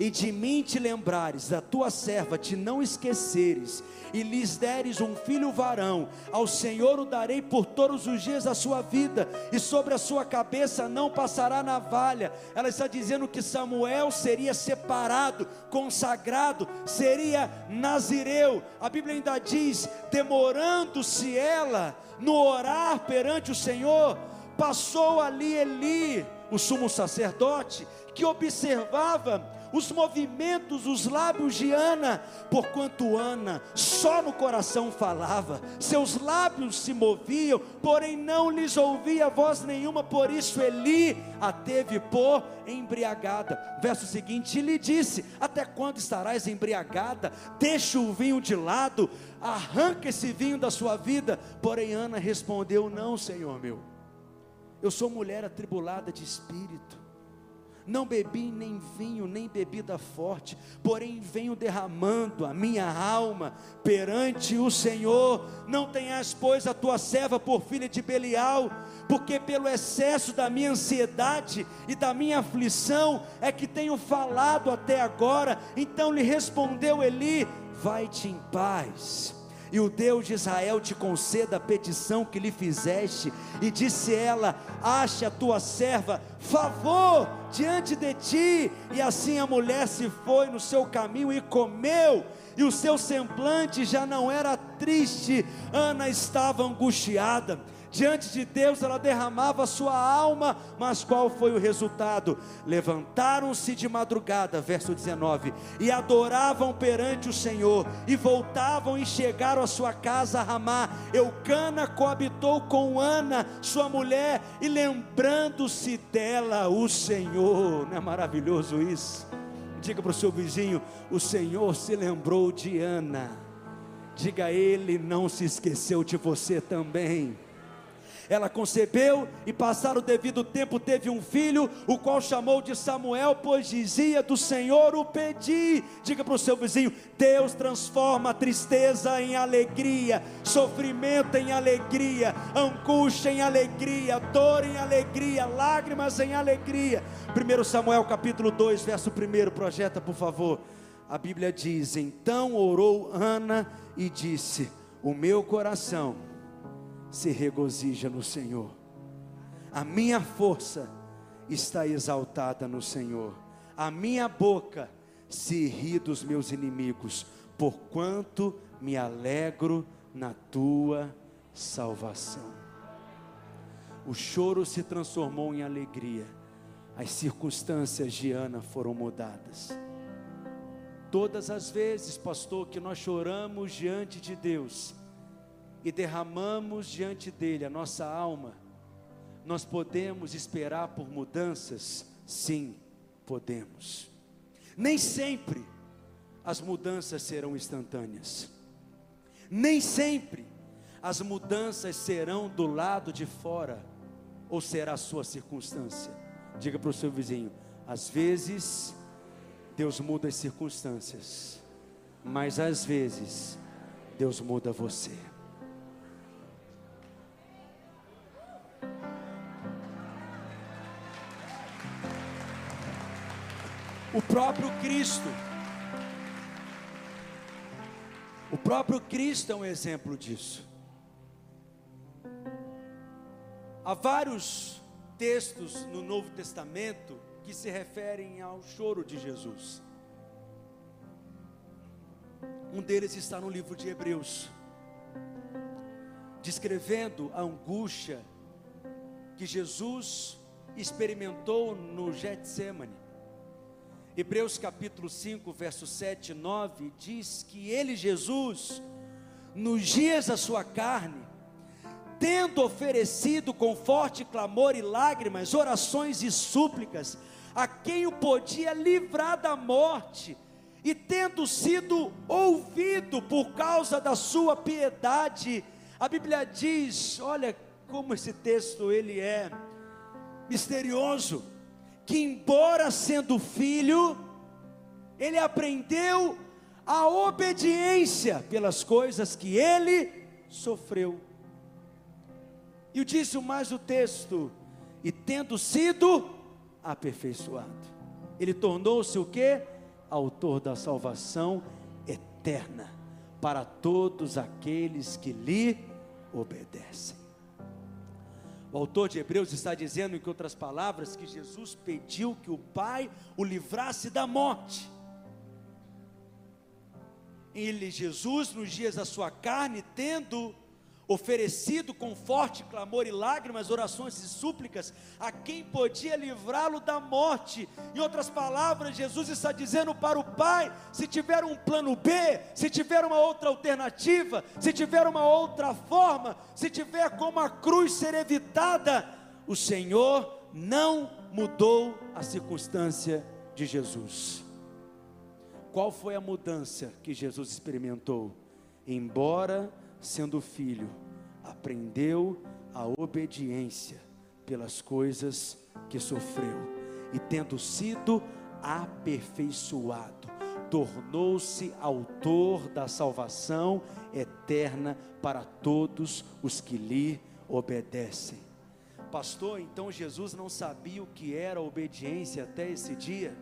e de mim te lembrares, da tua serva te não esqueceres, e lhes deres um filho varão, ao Senhor o darei por todos os dias da sua vida, e sobre a sua cabeça não passará navalha. Ela está dizendo que Samuel seria separado, consagrado, seria nazireu. A Bíblia ainda diz: demorando-se ela no orar perante o Senhor, passou ali Eli, o sumo sacerdote, que observava os movimentos, os lábios de Ana, porquanto Ana só no coração falava, seus lábios se moviam, porém não lhes ouvia voz nenhuma, por isso Eli a teve por embriagada. Verso seguinte, lhe disse: Até quando estarás embriagada? Deixa o vinho de lado, arranca esse vinho da sua vida. Porém, Ana respondeu: Não, Senhor meu, eu sou mulher atribulada de espírito não bebi nem vinho, nem bebida forte, porém venho derramando a minha alma perante o Senhor. Não tenhas, pois, a tua serva por filha de Belial, porque pelo excesso da minha ansiedade e da minha aflição é que tenho falado até agora. Então lhe respondeu Eli: Vai-te em paz e o Deus de Israel te conceda a petição que lhe fizeste. E disse ela: Ache a tua serva favor diante de ti. E assim a mulher se foi no seu caminho e comeu e o seu semblante já não era triste, Ana estava angustiada diante de Deus ela derramava sua alma, mas qual foi o resultado? Levantaram-se de madrugada, verso 19, e adoravam perante o Senhor, e voltavam e chegaram à sua casa Ramá. Eucana coabitou com Ana, sua mulher, e lembrando-se dela o Senhor. Não é maravilhoso isso? Diga para o seu vizinho: o Senhor se lembrou de Ana. Diga a ele, não se esqueceu de você também. Ela concebeu e, passado o devido tempo, teve um filho, o qual chamou de Samuel, pois dizia: Do Senhor o pedi. Diga para o seu vizinho: Deus transforma tristeza em alegria, sofrimento em alegria, angústia em alegria, dor em alegria, lágrimas em alegria. 1 Samuel capítulo 2, verso 1, projeta por favor. A Bíblia diz: Então orou Ana e disse: O meu coração se regozija no Senhor. A minha força está exaltada no Senhor. A minha boca se ri dos meus inimigos, porquanto me alegro na tua salvação. O choro se transformou em alegria. As circunstâncias de Ana foram mudadas. Todas as vezes, pastor, que nós choramos diante de Deus, e derramamos diante dele a nossa alma, nós podemos esperar por mudanças? Sim, podemos. Nem sempre as mudanças serão instantâneas. Nem sempre as mudanças serão do lado de fora, ou será a sua circunstância. Diga para o seu vizinho: às vezes Deus muda as circunstâncias, mas às vezes Deus muda você. O próprio Cristo. O próprio Cristo é um exemplo disso. Há vários textos no Novo Testamento que se referem ao choro de Jesus. Um deles está no livro de Hebreus, descrevendo a angústia que Jesus experimentou no Getsemane. Hebreus capítulo 5, verso 7 e 9 diz que ele, Jesus, nos dias da sua carne, tendo oferecido com forte clamor e lágrimas, orações e súplicas, a quem o podia livrar da morte, e tendo sido ouvido por causa da sua piedade, a Bíblia diz, olha como esse texto ele é misterioso, que embora sendo filho, ele aprendeu a obediência pelas coisas que ele sofreu. E disse mais o texto, e tendo sido aperfeiçoado, ele tornou-se o que? Autor da salvação eterna para todos aqueles que lhe obedecem. O autor de Hebreus está dizendo, em outras palavras, que Jesus pediu que o Pai o livrasse da morte. Ele, Jesus, nos dias da sua carne, tendo oferecido com forte clamor e lágrimas, orações e súplicas a quem podia livrá-lo da morte. Em outras palavras, Jesus está dizendo para o Pai: se tiver um plano B, se tiver uma outra alternativa, se tiver uma outra forma, se tiver como a cruz ser evitada, o Senhor não mudou a circunstância de Jesus. Qual foi a mudança que Jesus experimentou? Embora sendo filho, aprendeu a obediência pelas coisas que sofreu, e tendo sido aperfeiçoado, tornou-se autor da salvação eterna para todos os que lhe obedecem. Pastor, então Jesus não sabia o que era obediência até esse dia?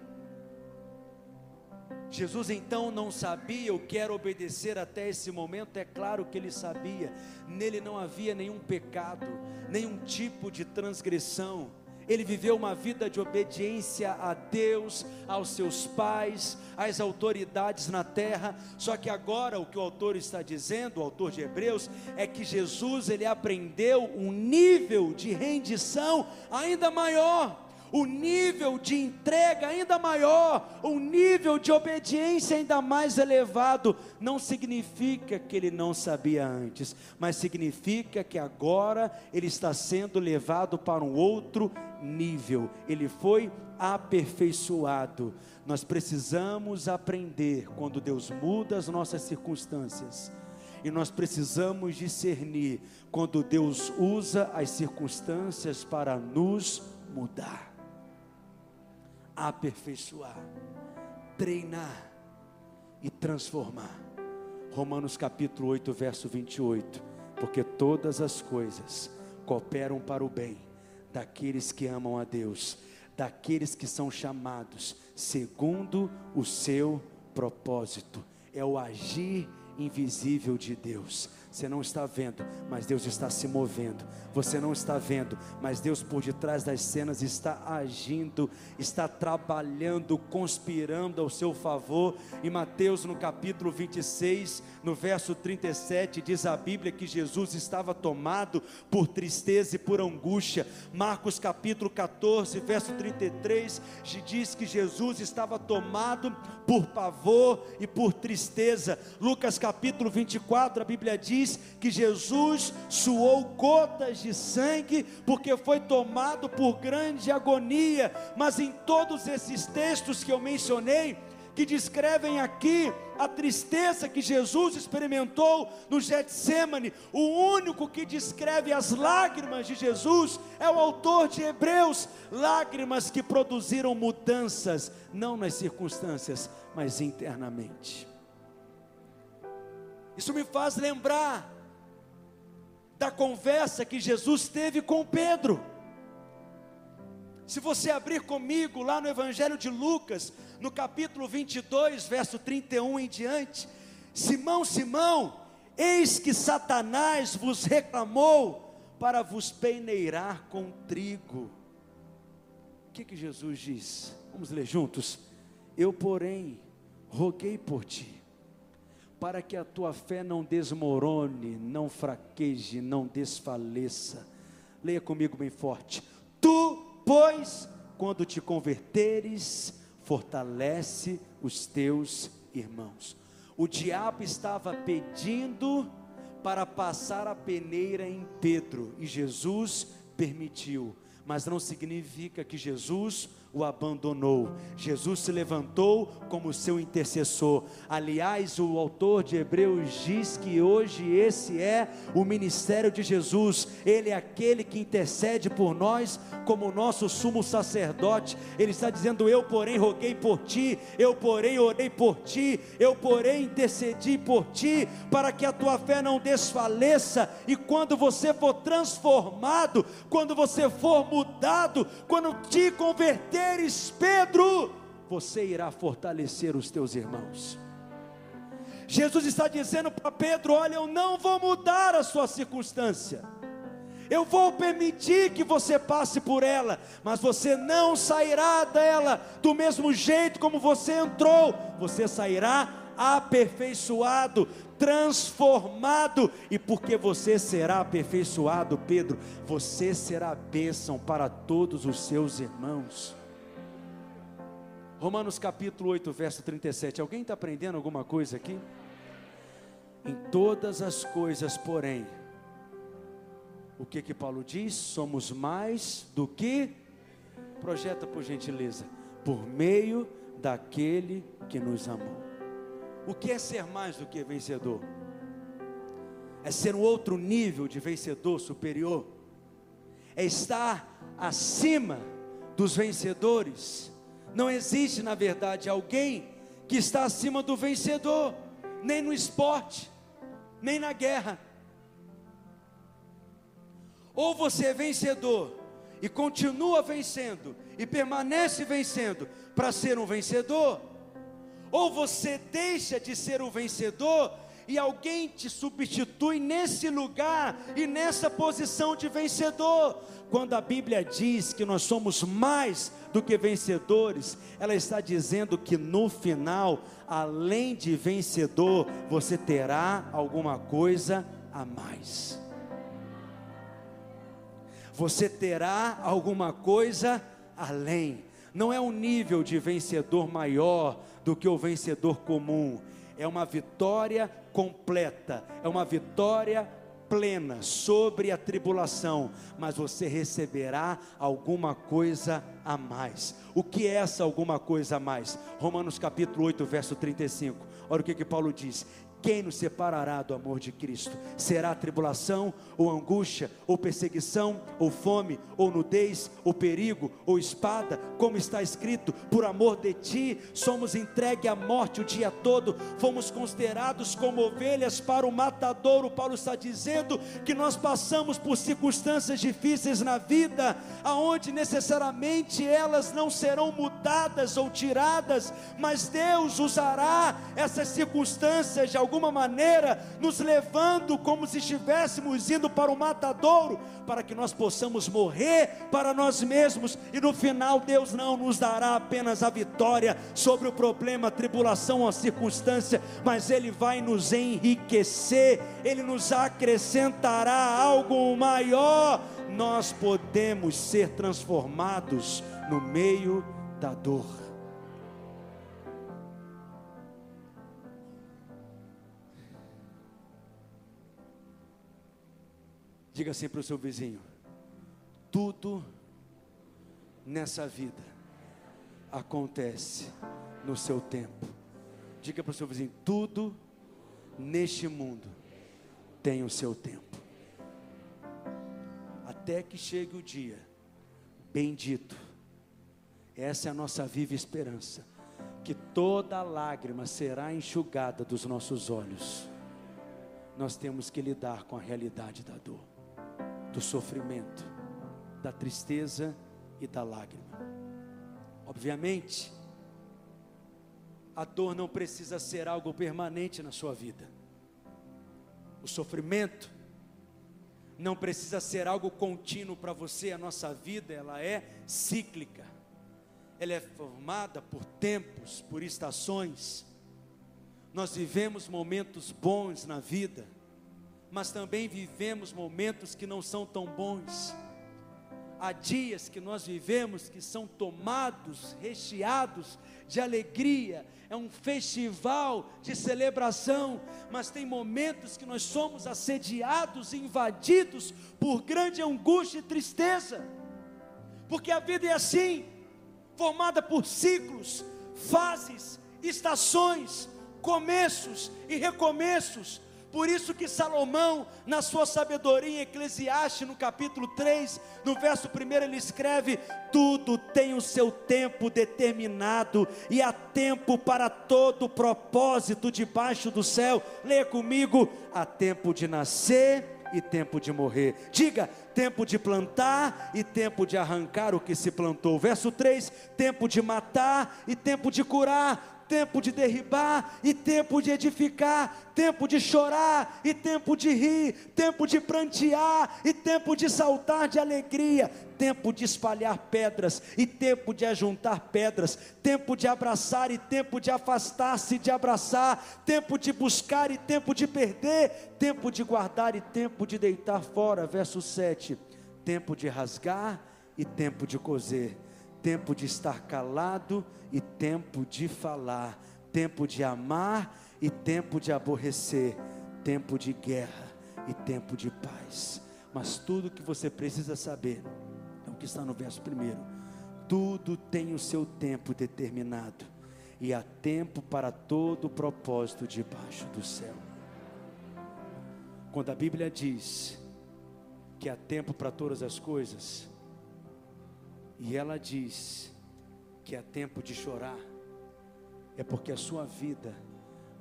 Jesus então não sabia o que era obedecer até esse momento, é claro que ele sabia, nele não havia nenhum pecado, nenhum tipo de transgressão, ele viveu uma vida de obediência a Deus, aos seus pais, às autoridades na terra. Só que agora o que o autor está dizendo, o autor de Hebreus, é que Jesus ele aprendeu um nível de rendição ainda maior o nível de entrega ainda maior, um nível de obediência ainda mais elevado, não significa que ele não sabia antes, mas significa que agora ele está sendo levado para um outro nível, ele foi aperfeiçoado. Nós precisamos aprender quando Deus muda as nossas circunstâncias. E nós precisamos discernir quando Deus usa as circunstâncias para nos mudar aperfeiçoar, treinar e transformar. Romanos capítulo 8, verso 28. Porque todas as coisas cooperam para o bem daqueles que amam a Deus, daqueles que são chamados segundo o seu propósito. É o agir invisível de Deus. Você não está vendo, mas Deus está se movendo. Você não está vendo, mas Deus por detrás das cenas está agindo, está trabalhando, conspirando ao seu favor. Em Mateus, no capítulo 26, no verso 37, diz a Bíblia que Jesus estava tomado por tristeza e por angústia. Marcos, capítulo 14, verso 33, diz que Jesus estava tomado por pavor e por tristeza. Lucas, capítulo 24, a Bíblia diz diz que Jesus suou gotas de sangue porque foi tomado por grande agonia, mas em todos esses textos que eu mencionei, que descrevem aqui a tristeza que Jesus experimentou no Getsemane, o único que descreve as lágrimas de Jesus é o autor de Hebreus, lágrimas que produziram mudanças, não nas circunstâncias, mas internamente. Isso me faz lembrar da conversa que Jesus teve com Pedro. Se você abrir comigo lá no Evangelho de Lucas, no capítulo 22, verso 31 em diante, Simão, Simão, eis que Satanás vos reclamou para vos peneirar com trigo. O que que Jesus diz? Vamos ler juntos. Eu, porém, roguei por ti, para que a tua fé não desmorone, não fraqueje, não desfaleça. Leia comigo bem forte. Tu, pois, quando te converteres, fortalece os teus irmãos. O diabo estava pedindo para passar a peneira em Pedro, e Jesus permitiu, mas não significa que Jesus o abandonou. Jesus se levantou como seu intercessor. Aliás, o autor de Hebreus diz que hoje esse é o ministério de Jesus. Ele é aquele que intercede por nós como nosso sumo sacerdote. Ele está dizendo: Eu, porém, roguei por ti, eu, porém, orei por ti, eu, porém, intercedi por ti, para que a tua fé não desfaleça. E quando você for transformado, quando você for mudado, quando te converter, fortaleceres Pedro, você irá fortalecer os teus irmãos. Jesus está dizendo para Pedro: Olha, eu não vou mudar a sua circunstância, eu vou permitir que você passe por ela, mas você não sairá dela do mesmo jeito como você entrou, você sairá aperfeiçoado, transformado, e porque você será aperfeiçoado, Pedro, você será bênção para todos os seus irmãos. Romanos capítulo 8, verso 37. Alguém está aprendendo alguma coisa aqui? Em todas as coisas, porém, o que que Paulo diz? Somos mais do que projeta por gentileza, por meio daquele que nos amou. O que é ser mais do que vencedor? É ser um outro nível de vencedor superior. É estar acima dos vencedores não existe, na verdade, alguém que está acima do vencedor, nem no esporte, nem na guerra. Ou você é vencedor e continua vencendo e permanece vencendo para ser um vencedor, ou você deixa de ser um vencedor e alguém te substitui nesse lugar e nessa posição de vencedor. Quando a Bíblia diz que nós somos mais do que vencedores, ela está dizendo que no final, além de vencedor, você terá alguma coisa a mais. Você terá alguma coisa além. Não é um nível de vencedor maior do que o vencedor comum, é uma vitória completa, é uma vitória plena sobre a tribulação, mas você receberá alguma coisa a mais. O que é essa alguma coisa a mais? Romanos capítulo 8, verso 35. Olha o que, que Paulo diz: quem nos separará do amor de Cristo? Será tribulação, ou angústia, ou perseguição, ou fome, ou nudez, ou perigo, ou espada? Como está escrito: por amor de ti somos entregue à morte o dia todo, fomos considerados como ovelhas para o matadouro. Paulo está dizendo que nós passamos por circunstâncias difíceis na vida, aonde necessariamente elas não serão mudadas ou tiradas, mas Deus usará essas circunstâncias de alguma maneira, nos levando como se estivéssemos indo para o matadouro, para que nós possamos morrer para nós mesmos, e no final Deus não nos dará apenas a vitória sobre o problema, a tribulação, a circunstância, mas Ele vai nos enriquecer, Ele nos acrescentará algo maior. Nós podemos ser transformados no meio da dor. Diga assim para o seu vizinho: tudo nessa vida acontece no seu tempo. Diga para o seu vizinho: tudo neste mundo tem o seu tempo. Até que chegue o dia, bendito, essa é a nossa viva esperança, que toda lágrima será enxugada dos nossos olhos. Nós temos que lidar com a realidade da dor do sofrimento, da tristeza e da lágrima. Obviamente, A dor não precisa ser algo permanente na sua vida. O sofrimento não precisa ser algo contínuo para você. A nossa vida, ela é cíclica. Ela é formada por tempos, por estações. Nós vivemos momentos bons na vida, mas também vivemos momentos que não são tão bons. Há dias que nós vivemos que são tomados, recheados de alegria, é um festival de celebração, mas tem momentos que nós somos assediados, invadidos por grande angústia e tristeza, porque a vida é assim, formada por ciclos, fases, estações, começos e recomeços, por isso que Salomão, na sua sabedoria em Eclesiastes, no capítulo 3, no verso 1, ele escreve: Tudo tem o seu tempo determinado, e há tempo para todo propósito debaixo do céu. Leia comigo: há tempo de nascer e tempo de morrer. Diga, tempo de plantar e tempo de arrancar o que se plantou. Verso 3: tempo de matar e tempo de curar tempo de derribar e tempo de edificar, tempo de chorar e tempo de rir, tempo de prantear e tempo de saltar de alegria, tempo de espalhar pedras e tempo de ajuntar pedras, tempo de abraçar e tempo de afastar-se de abraçar, tempo de buscar e tempo de perder, tempo de guardar e tempo de deitar fora. Verso 7: tempo de rasgar e tempo de coser tempo de estar calado e tempo de falar, tempo de amar e tempo de aborrecer, tempo de guerra e tempo de paz. Mas tudo que você precisa saber é o que está no verso primeiro. Tudo tem o seu tempo determinado e há tempo para todo o propósito debaixo do céu. Quando a Bíblia diz que há tempo para todas as coisas, e ela diz que é tempo de chorar, é porque a sua vida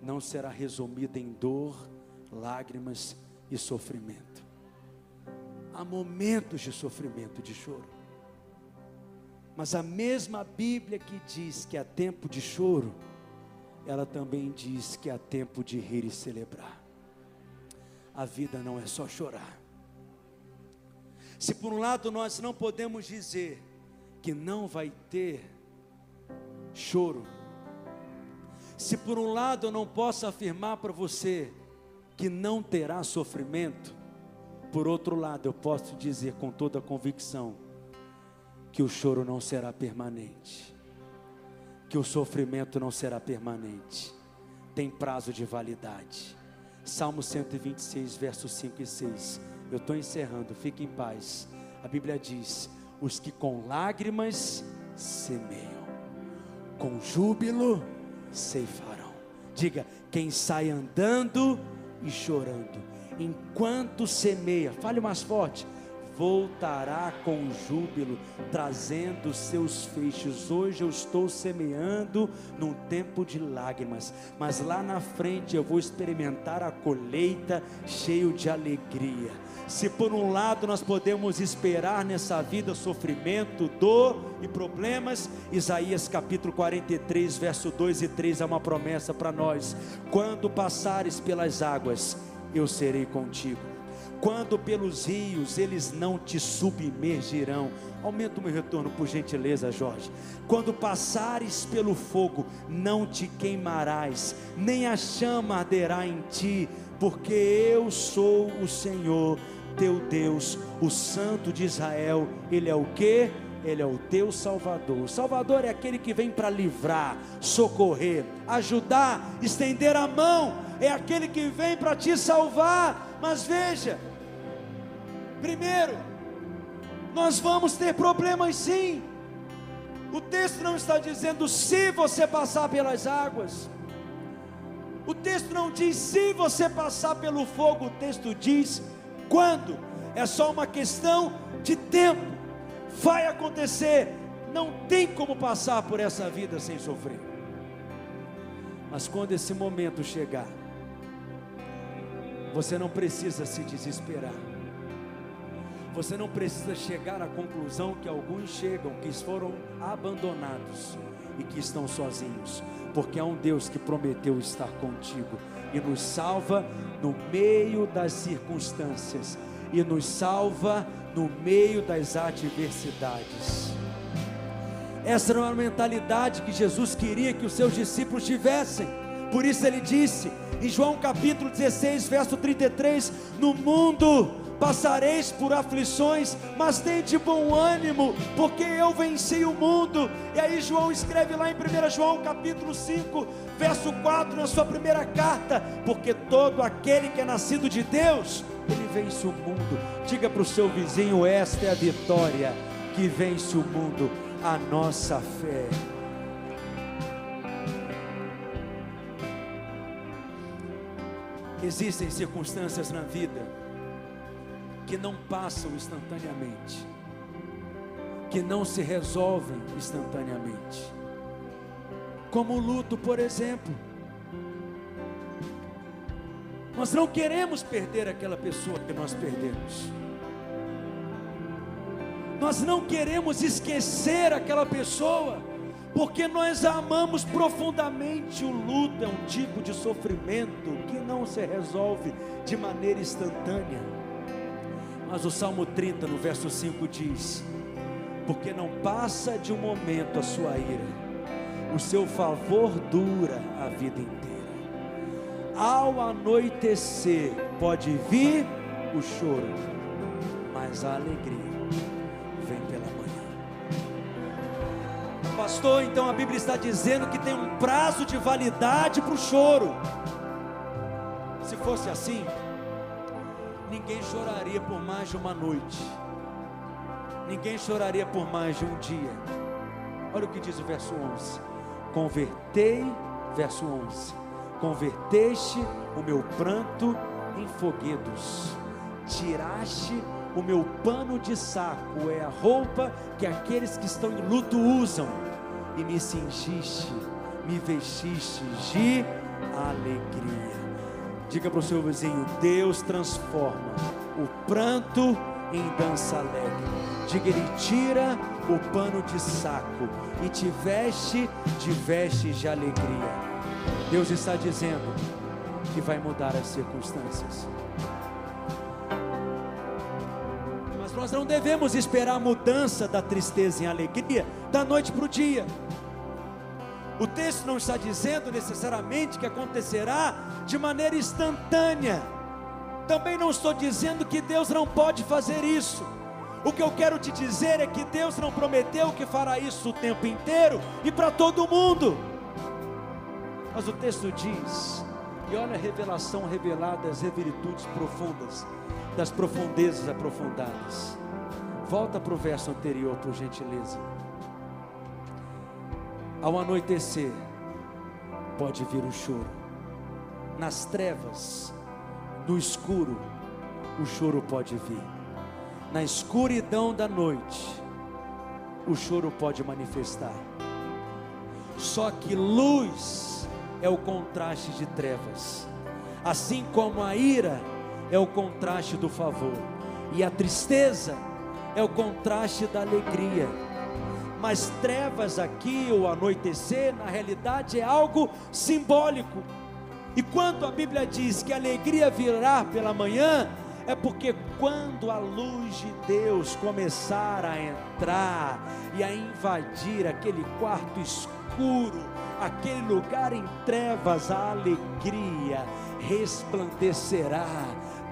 não será resumida em dor, lágrimas e sofrimento. Há momentos de sofrimento, de choro. Mas a mesma Bíblia que diz que há tempo de choro, ela também diz que há tempo de rir e celebrar. A vida não é só chorar. Se por um lado nós não podemos dizer que não vai ter choro. Se por um lado eu não posso afirmar para você que não terá sofrimento, por outro lado eu posso dizer com toda convicção que o choro não será permanente, que o sofrimento não será permanente, tem prazo de validade. Salmo 126, versos 5 e 6. Eu estou encerrando, fique em paz. A Bíblia diz: os que com lágrimas semeiam, com júbilo ceifarão. Diga, quem sai andando e chorando, enquanto semeia, fale mais forte, voltará com júbilo, trazendo seus feixes. Hoje eu estou semeando num tempo de lágrimas, mas lá na frente eu vou experimentar a colheita cheio de alegria. Se por um lado nós podemos esperar nessa vida sofrimento, dor e problemas, Isaías capítulo 43, verso 2 e 3 é uma promessa para nós: quando passares pelas águas, eu serei contigo. Quando pelos rios eles não te submergirão. Aumenta o meu retorno, por gentileza, Jorge. Quando passares pelo fogo, não te queimarás, nem a chama arderá em ti, porque eu sou o Senhor teu Deus, o Santo de Israel, Ele é o que? Ele é o teu Salvador. O Salvador é aquele que vem para livrar, socorrer, ajudar, estender a mão. É aquele que vem para te salvar. Mas veja, primeiro, nós vamos ter problemas sim. O texto não está dizendo se você passar pelas águas. O texto não diz se você passar pelo fogo, o texto diz quando? É só uma questão de tempo. Vai acontecer. Não tem como passar por essa vida sem sofrer. Mas quando esse momento chegar, você não precisa se desesperar. Você não precisa chegar à conclusão que alguns chegam, que foram abandonados. e que estão sozinhos, porque há um Deus que prometeu estar contigo e nos salva no meio das circunstâncias e nos salva no meio das adversidades. Essa era uma mentalidade que Jesus queria que os seus discípulos tivessem. Por isso ele disse em João capítulo 16, verso 33: No mundo passareis por aflições, mas de bom ânimo, porque eu venci o mundo. E aí João escreve lá em 1 João capítulo 5, verso 4, na sua primeira carta, porque todo aquele que é nascido de Deus, ele vence o mundo. Diga para o seu vizinho: esta é a vitória que vence o mundo, a nossa fé. Existem circunstâncias na vida que não passam instantaneamente, que não se resolvem instantaneamente, como o luto, por exemplo. Nós não queremos perder aquela pessoa que nós perdemos. Nós não queremos esquecer aquela pessoa, porque nós a amamos profundamente. O luto é um tipo de sofrimento que não se resolve de maneira instantânea. Mas o Salmo 30, no verso 5 diz: Porque não passa de um momento a sua ira, o seu favor dura a vida inteira. Ao anoitecer pode vir o choro, mas a alegria vem pela manhã. Pastor, então a Bíblia está dizendo que tem um prazo de validade para o choro. Se fosse assim, ninguém choraria por mais de uma noite, ninguém choraria por mais de um dia. Olha o que diz o verso 11: Convertei, verso 11: Converteste o meu pranto em foguedos, tiraste o meu pano de saco, é a roupa que aqueles que estão em luto usam, e me cingiste, me vestiste de alegria. Diga para o seu vizinho: Deus transforma o pranto em dança alegre. Diga, Ele tira o pano de saco e te veste de vestes de alegria. Deus está dizendo que vai mudar as circunstâncias. Mas nós não devemos esperar a mudança da tristeza em alegria da noite para o dia. O texto não está dizendo necessariamente que acontecerá de maneira instantânea. Também não estou dizendo que Deus não pode fazer isso. O que eu quero te dizer é que Deus não prometeu que fará isso o tempo inteiro e para todo mundo. Mas o texto diz, e olha a revelação revelada das virtudes profundas, das profundezas aprofundadas. Volta para o verso anterior, por gentileza. Ao anoitecer, pode vir o choro. Nas trevas, no escuro, o choro pode vir. Na escuridão da noite, o choro pode manifestar. Só que luz é o contraste de trevas, assim como a ira é o contraste do favor, e a tristeza é o contraste da alegria mas trevas aqui, o anoitecer, na realidade é algo simbólico. E quando a Bíblia diz que a alegria virá pela manhã, é porque quando a luz de Deus começar a entrar e a invadir aquele quarto escuro, aquele lugar em trevas, a alegria resplandecerá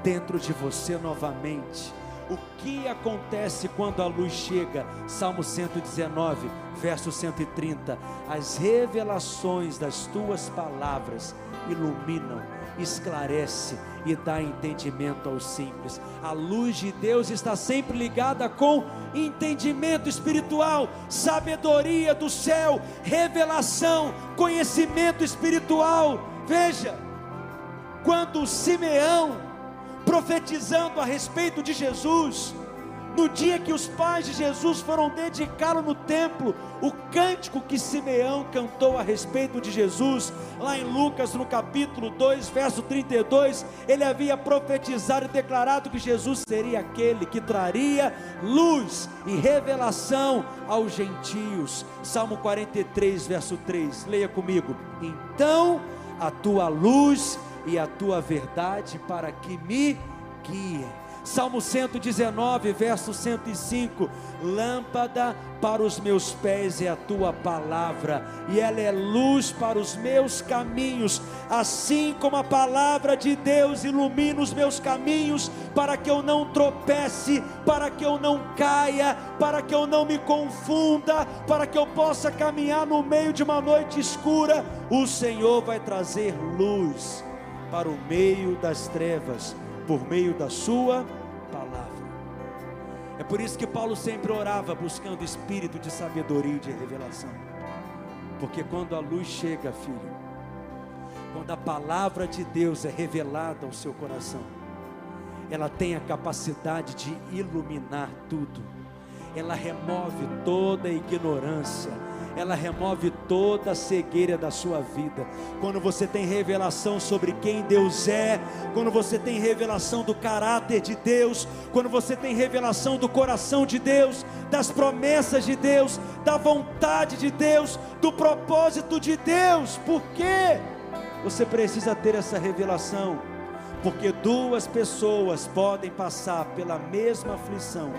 dentro de você novamente o que acontece quando a luz chega? Salmo 119, verso 130. As revelações das tuas palavras iluminam, esclarece e dá entendimento aos simples. A luz de Deus está sempre ligada com entendimento espiritual, sabedoria do céu, revelação, conhecimento espiritual. Veja, quando Simeão profetizando a respeito de Jesus, No dia que os pais de Jesus foram dedicá-lo no templo, o cântico que Simeão cantou a respeito de Jesus, lá em Lucas, no capítulo 2, verso 32, ele havia profetizado e declarado que Jesus seria aquele que traria luz e revelação aos gentios. Salmo 43, verso 3, leia comigo. Então a tua luz e a tua verdade para que me guiem Salmo 119, verso 105: Lâmpada para os meus pés é a tua palavra, e ela é luz para os meus caminhos, assim como a palavra de Deus ilumina os meus caminhos, para que eu não tropece, para que eu não caia, para que eu não me confunda, para que eu possa caminhar no meio de uma noite escura. O Senhor vai trazer luz para o meio das trevas por meio da Sua palavra. É por isso que Paulo sempre orava buscando espírito de sabedoria e de revelação. Porque quando a luz chega, filho, quando a palavra de Deus é revelada ao seu coração, ela tem a capacidade de iluminar tudo, ela remove toda a ignorância, ela remove toda a cegueira da sua vida. Quando você tem revelação sobre quem Deus é, quando você tem revelação do caráter de Deus, quando você tem revelação do coração de Deus, das promessas de Deus, da vontade de Deus, do propósito de Deus, por quê? Você precisa ter essa revelação, porque duas pessoas podem passar pela mesma aflição,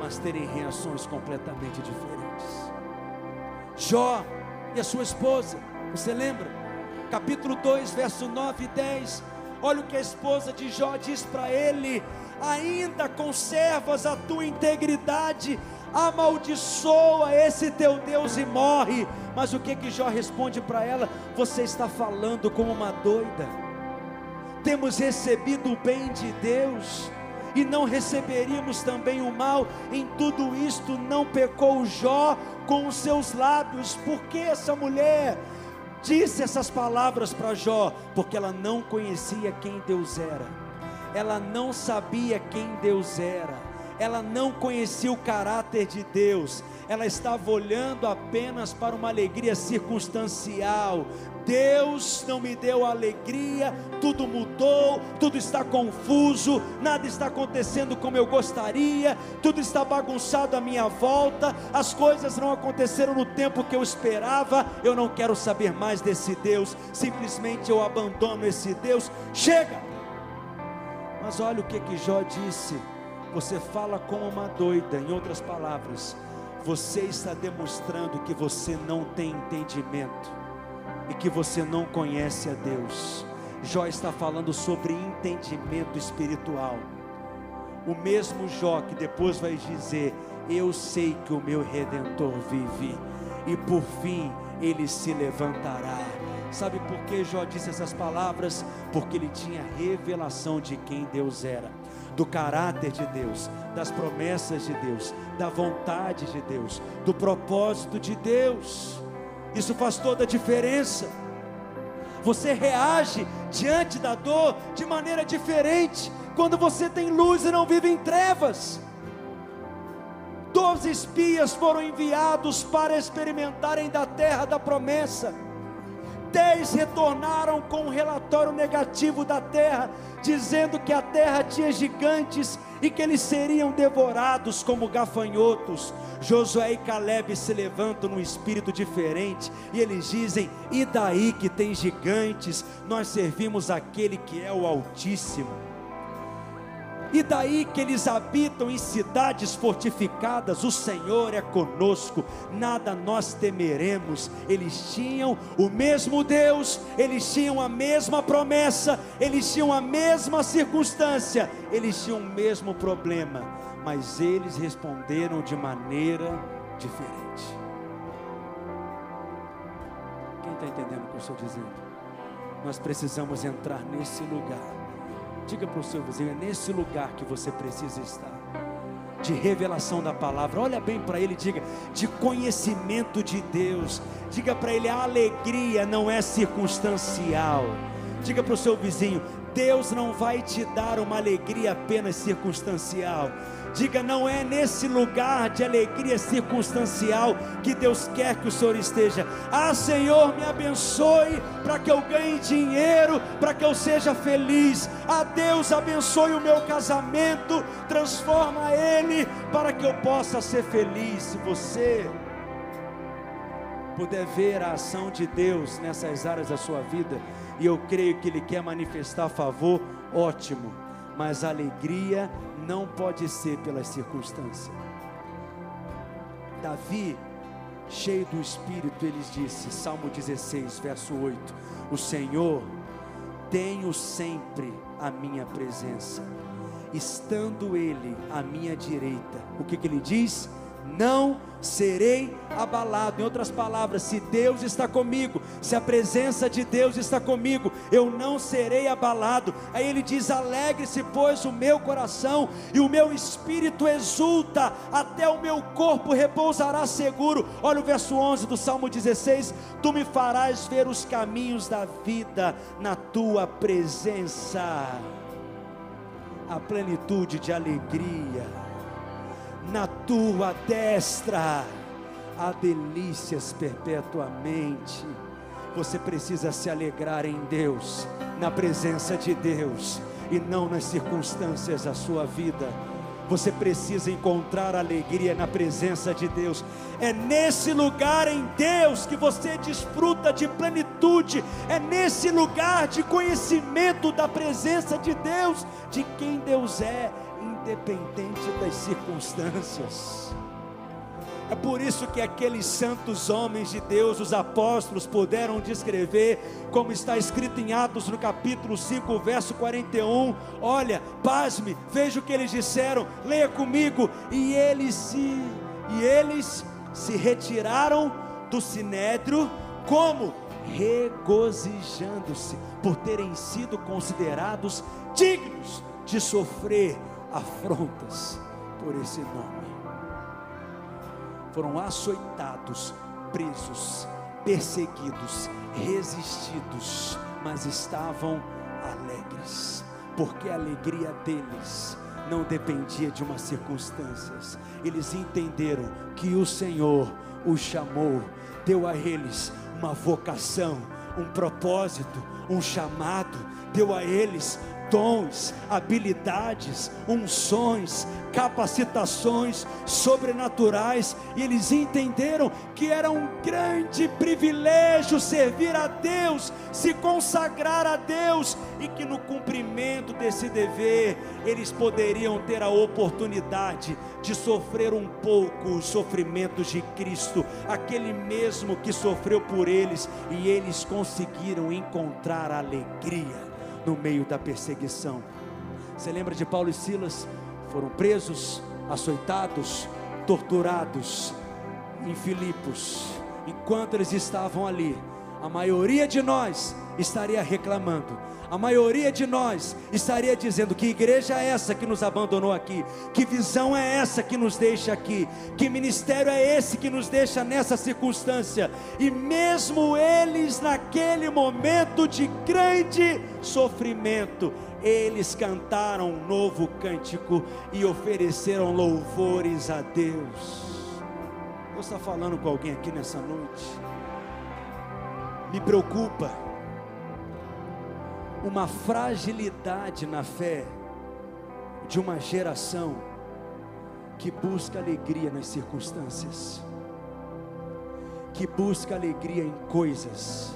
mas terem reações completamente diferentes. Jó e a sua esposa, você lembra? Capítulo 2, verso 9 e 10. Olha o que a esposa de Jó diz para ele: Ainda conservas a tua integridade, amaldiçoa esse teu Deus e morre. Mas o que que Jó responde para ela? Você está falando como uma doida. Temos recebido o bem de Deus e não receberíamos também o mal. Em tudo isto não pecou Jó com os seus lábios. Por que essa mulher disse essas palavras para Jó? Porque ela não conhecia quem Deus era. Ela não sabia quem Deus era. Ela não conhecia o caráter de Deus. Ela estava olhando apenas para uma alegria circunstancial, Deus não me deu alegria, tudo mudou, tudo está confuso, nada está acontecendo como eu gostaria, tudo está bagunçado à minha volta, as coisas não aconteceram no tempo que eu esperava, eu não quero saber mais desse Deus, simplesmente eu abandono esse Deus. Chega! Mas olha o que que Jó disse. Você fala como uma doida, em outras palavras, você está demonstrando que você não tem entendimento e que você não conhece a Deus. Jó está falando sobre entendimento espiritual. O mesmo Jó que depois vai dizer: Eu sei que o meu redentor vive, e por fim ele se levantará. Sabe por que Jó disse essas palavras? Porque ele tinha revelação de quem Deus era, do caráter de Deus, das promessas de Deus, da vontade de Deus, do propósito de Deus. Isso faz toda a diferença. Você reage diante da dor de maneira diferente quando você tem luz e não vive em trevas. Doze espias foram enviados para experimentarem da terra da promessa. Dez retornaram com um relatório negativo da terra, dizendo que a terra tinha gigantes e que eles seriam devorados como gafanhotos. Josué e Caleb se levantam num espírito diferente e eles dizem: E daí que tem gigantes, nós servimos aquele que é o Altíssimo. E daí que eles habitam em cidades fortificadas, o Senhor é conosco, nada nós temeremos. Eles tinham o mesmo Deus, eles tinham a mesma promessa, eles tinham a mesma circunstância, eles tinham o mesmo problema, mas eles responderam de maneira diferente. Quem está entendendo o que eu estou dizendo? Nós precisamos entrar nesse lugar Diga para o seu vizinho: é nesse lugar que você precisa estar. De revelação da palavra, olha bem para ele, diga de conhecimento de Deus. Diga para ele: a alegria não é circunstancial. Diga para o seu vizinho: Deus não vai te dar uma alegria apenas circunstancial. Diga, não é nesse lugar de alegria circunstancial que Deus quer que o Senhor esteja. Ah, Senhor, me abençoe para que eu ganhe dinheiro, para que eu seja feliz. Ah, Deus, abençoe o meu casamento, transforma ele para que eu possa ser feliz. Se você puder ver a ação de Deus nessas áreas da sua vida, e eu creio que Ele quer manifestar favor, ótimo, mas alegria não pode ser pelas circunstâncias. Davi, cheio do Espírito, ele disse, Salmo 16, verso 8: O Senhor, tenho sempre a minha presença, estando Ele à minha direita. O que, que ele diz? Não serei abalado. Em outras palavras, se Deus está comigo, se a presença de Deus está comigo, eu não serei abalado. Aí ele diz: Alegre-se, pois, o meu coração e o meu espírito exulta, até o meu corpo repousará seguro. Olha o verso 11 do Salmo 16: Tu me farás ver os caminhos da vida na tua presença, a plenitude de alegria na tua destra há delícias perpetuamente. Você precisa se alegrar em Deus, na presença de Deus, e não nas circunstâncias da sua vida. Você precisa encontrar alegria na presença de Deus. É nesse lugar em Deus que você desfruta de plenitude. É nesse lugar de conhecimento da presença de Deus, de quem Deus é independente das circunstâncias. É por isso que aqueles santos homens de Deus, os apóstolos, puderam descrever, como está escrito em Atos no capítulo 5, verso 41. Olha, pasme, veja o que eles disseram, leia comigo. E eles se, e eles se retiraram do sinédrio, como? Regozijando-se por terem sido considerados dignos de sofrer afrontas por esse nome. Foram açoitados, presos, perseguidos, resistidos, mas estavam alegres, porque a alegria deles não dependia de umas circunstâncias. Eles entenderam que o Senhor os chamou, deu a eles uma vocação, um propósito, um chamado, deu a eles dons, habilidades, unções, capacitações sobrenaturais, e eles entenderam que era um grande privilégio servir a Deus, se consagrar a Deus, e que no cumprimento desse dever, eles poderiam ter a oportunidade de sofrer um pouco os sofrimentos de Cristo, aquele mesmo que sofreu por eles, e eles conseguiram encontrar alegria no meio da perseguição. Você lembra de Paulo e Silas? Foram presos, açoitados, torturados em Filipos. Enquanto eles estavam ali, a maioria de nós estaria reclamando a maioria de nós estaria dizendo: que igreja é essa que nos abandonou aqui? Que visão é essa que nos deixa aqui? Que ministério é esse que nos deixa nessa circunstância? E mesmo eles, naquele momento de grande sofrimento, eles cantaram um novo cântico e ofereceram louvores a Deus. Deus está falando com alguém aqui nessa noite? Me preocupa uma fragilidade na fé de uma geração que busca alegria nas circunstâncias, que busca alegria em coisas,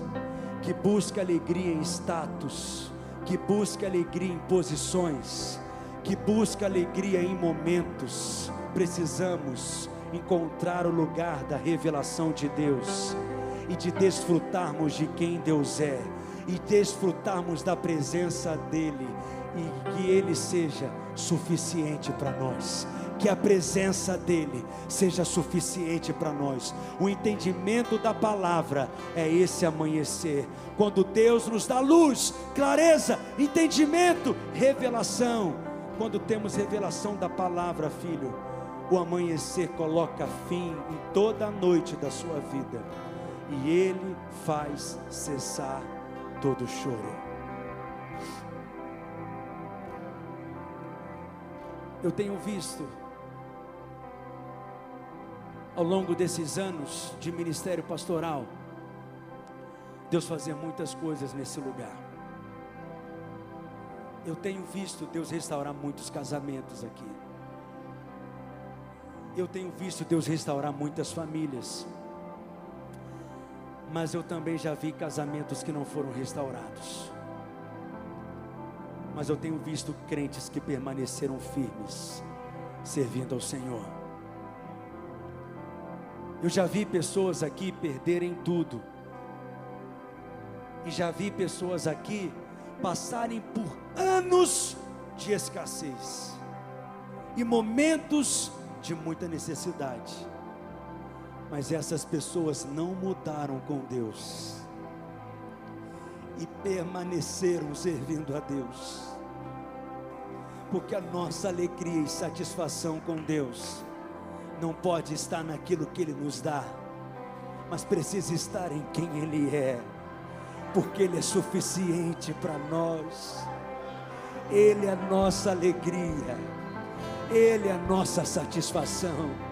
que busca alegria em status, que busca alegria em posições, que busca alegria em momentos. Precisamos encontrar o lugar da revelação de Deus e de desfrutarmos de quem Deus é e desfrutarmos da presença dEle e que Ele seja suficiente para nós. Que a presença dEle seja suficiente para nós. O entendimento da palavra é esse amanhecer. Quando Deus nos dá luz, clareza, entendimento, revelação. Quando temos revelação da palavra, filho, o amanhecer coloca fim em toda a noite da sua vida. E Ele faz cessar todo choro. Eu tenho visto ao longo desses anos de ministério pastoral, Deus fazer muitas coisas nesse lugar. Eu tenho visto Deus restaurar muitos casamentos aqui. Eu tenho visto Deus restaurar muitas famílias. Mas eu também já vi casamentos que não foram restaurados. Mas eu tenho visto crentes que permaneceram firmes, servindo ao Senhor. Eu já vi pessoas aqui perderem tudo, e já vi pessoas aqui passarem por anos de escassez. E momentos de muita necessidade, mas essas pessoas não mudaram com Deus e permaneceram servindo a Deus. Porque a nossa alegria e satisfação com Deus não pode estar naquilo que Ele nos dá, mas precisa estar em quem Ele é, porque Ele é suficiente para nós, Ele é a nossa alegria, Ele é a nossa satisfação.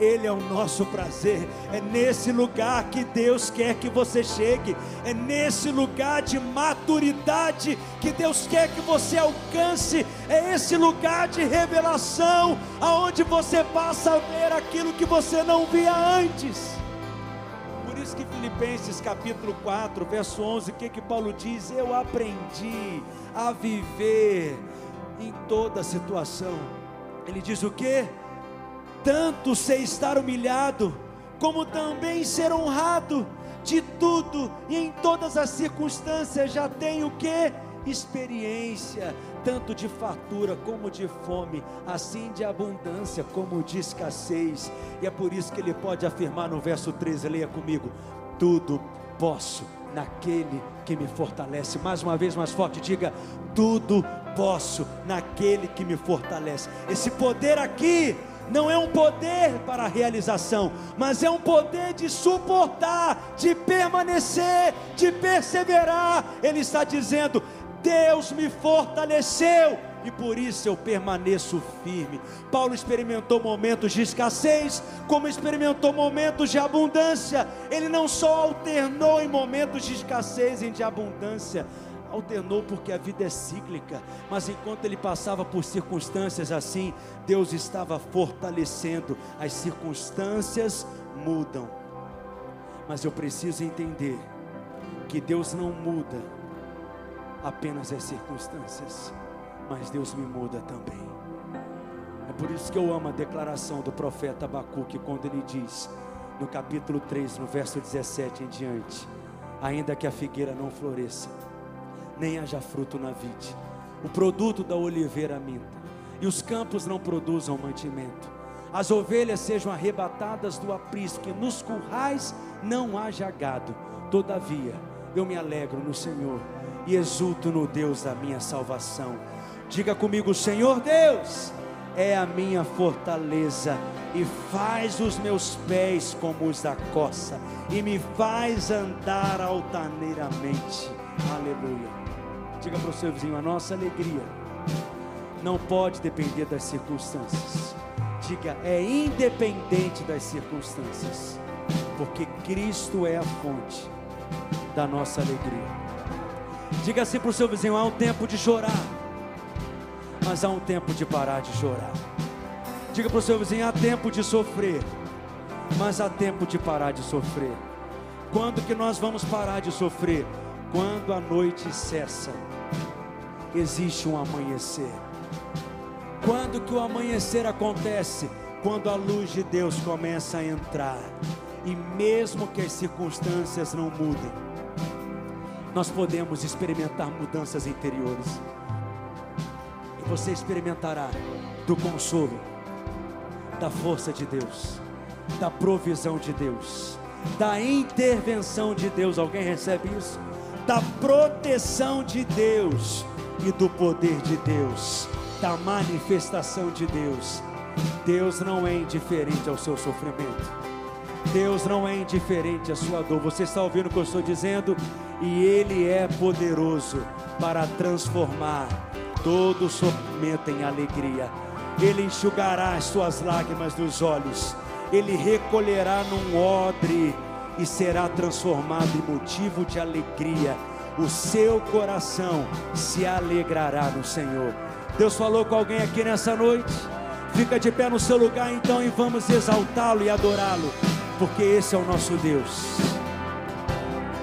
Ele é o nosso prazer. É nesse lugar que Deus quer que você chegue. É nesse lugar de maturidade que Deus quer que você alcance. É esse lugar de revelação aonde você passa a ver aquilo que você não via antes. Por isso que Filipenses capítulo 4, verso 11, o que que Paulo diz? Eu aprendi a viver em toda situação. Ele diz o que? Tanto sei estar humilhado, como também ser honrado de tudo e em todas as circunstâncias já tenho que experiência tanto de fartura como de fome, assim de abundância como de escassez. E é por isso que ele pode afirmar no verso 13, leia comigo: tudo posso naquele que me fortalece. Mais uma vez mais forte, diga: tudo posso naquele que me fortalece. Esse poder aqui não é um poder para a realização, mas é um poder de suportar, de permanecer, de perseverar. Ele está dizendo: Deus me fortaleceu e por isso eu permaneço firme. Paulo experimentou momentos de escassez, como experimentou momentos de abundância. Ele não só alternou em momentos de escassez e de abundância, alternou porque a vida é cíclica, mas enquanto ele passava por circunstâncias assim, Deus estava fortalecendo. As circunstâncias mudam, mas eu preciso entender que Deus não muda apenas as circunstâncias, mas Deus me muda também. É por isso que eu amo a declaração do profeta Abacuque quando ele diz, no capítulo 3, no verso 17 em diante: Ainda que a figueira não floresça, nem haja fruto na vide. O produto da oliveira minta, e os campos não produzam mantimento. As ovelhas sejam arrebatadas do aprisco, e nos currais não haja gado. Todavia, eu me alegro no Senhor e exulto no Deus da minha salvação. Diga comigo, Senhor Deus, é a minha fortaleza e faz os meus pés como os da coça e me faz andar altaneiramente. Aleluia. Diga para o seu vizinho: a nossa alegria não pode depender das circunstâncias. Diga, é independente das circunstâncias, porque Cristo é a fonte da nossa alegria. Diga assim para o seu vizinho: há um tempo de chorar, mas há um tempo de parar de chorar. Diga para o seu vizinho: há tempo de sofrer, mas há tempo de parar de sofrer. Quando que nós vamos parar de sofrer? Quando a noite cessa existe um amanhecer. Quando que o amanhecer acontece? Quando a luz de Deus começa a entrar. E mesmo que as circunstâncias não mudem, nós podemos experimentar mudanças interiores. E você experimentará do consolo, da força de Deus, da provisão de Deus, da intervenção de Deus. Alguém recebe isso? Da proteção de Deus e do poder de Deus, da manifestação de Deus. Deus não é indiferente ao seu sofrimento. Deus não é indiferente à sua dor. Você está ouvindo o que eu estou dizendo? E Ele é poderoso para transformar todo sofrimento em alegria. Ele enxugará as suas lágrimas dos olhos, Ele recolherá num odre e será transformado em motivo de alegria. O seu coração se alegrará no Senhor. Deus falou com alguém aqui nessa noite? Fica de pé no seu lugar então e vamos exaltá-lo e adorá-lo, porque esse é o nosso Deus.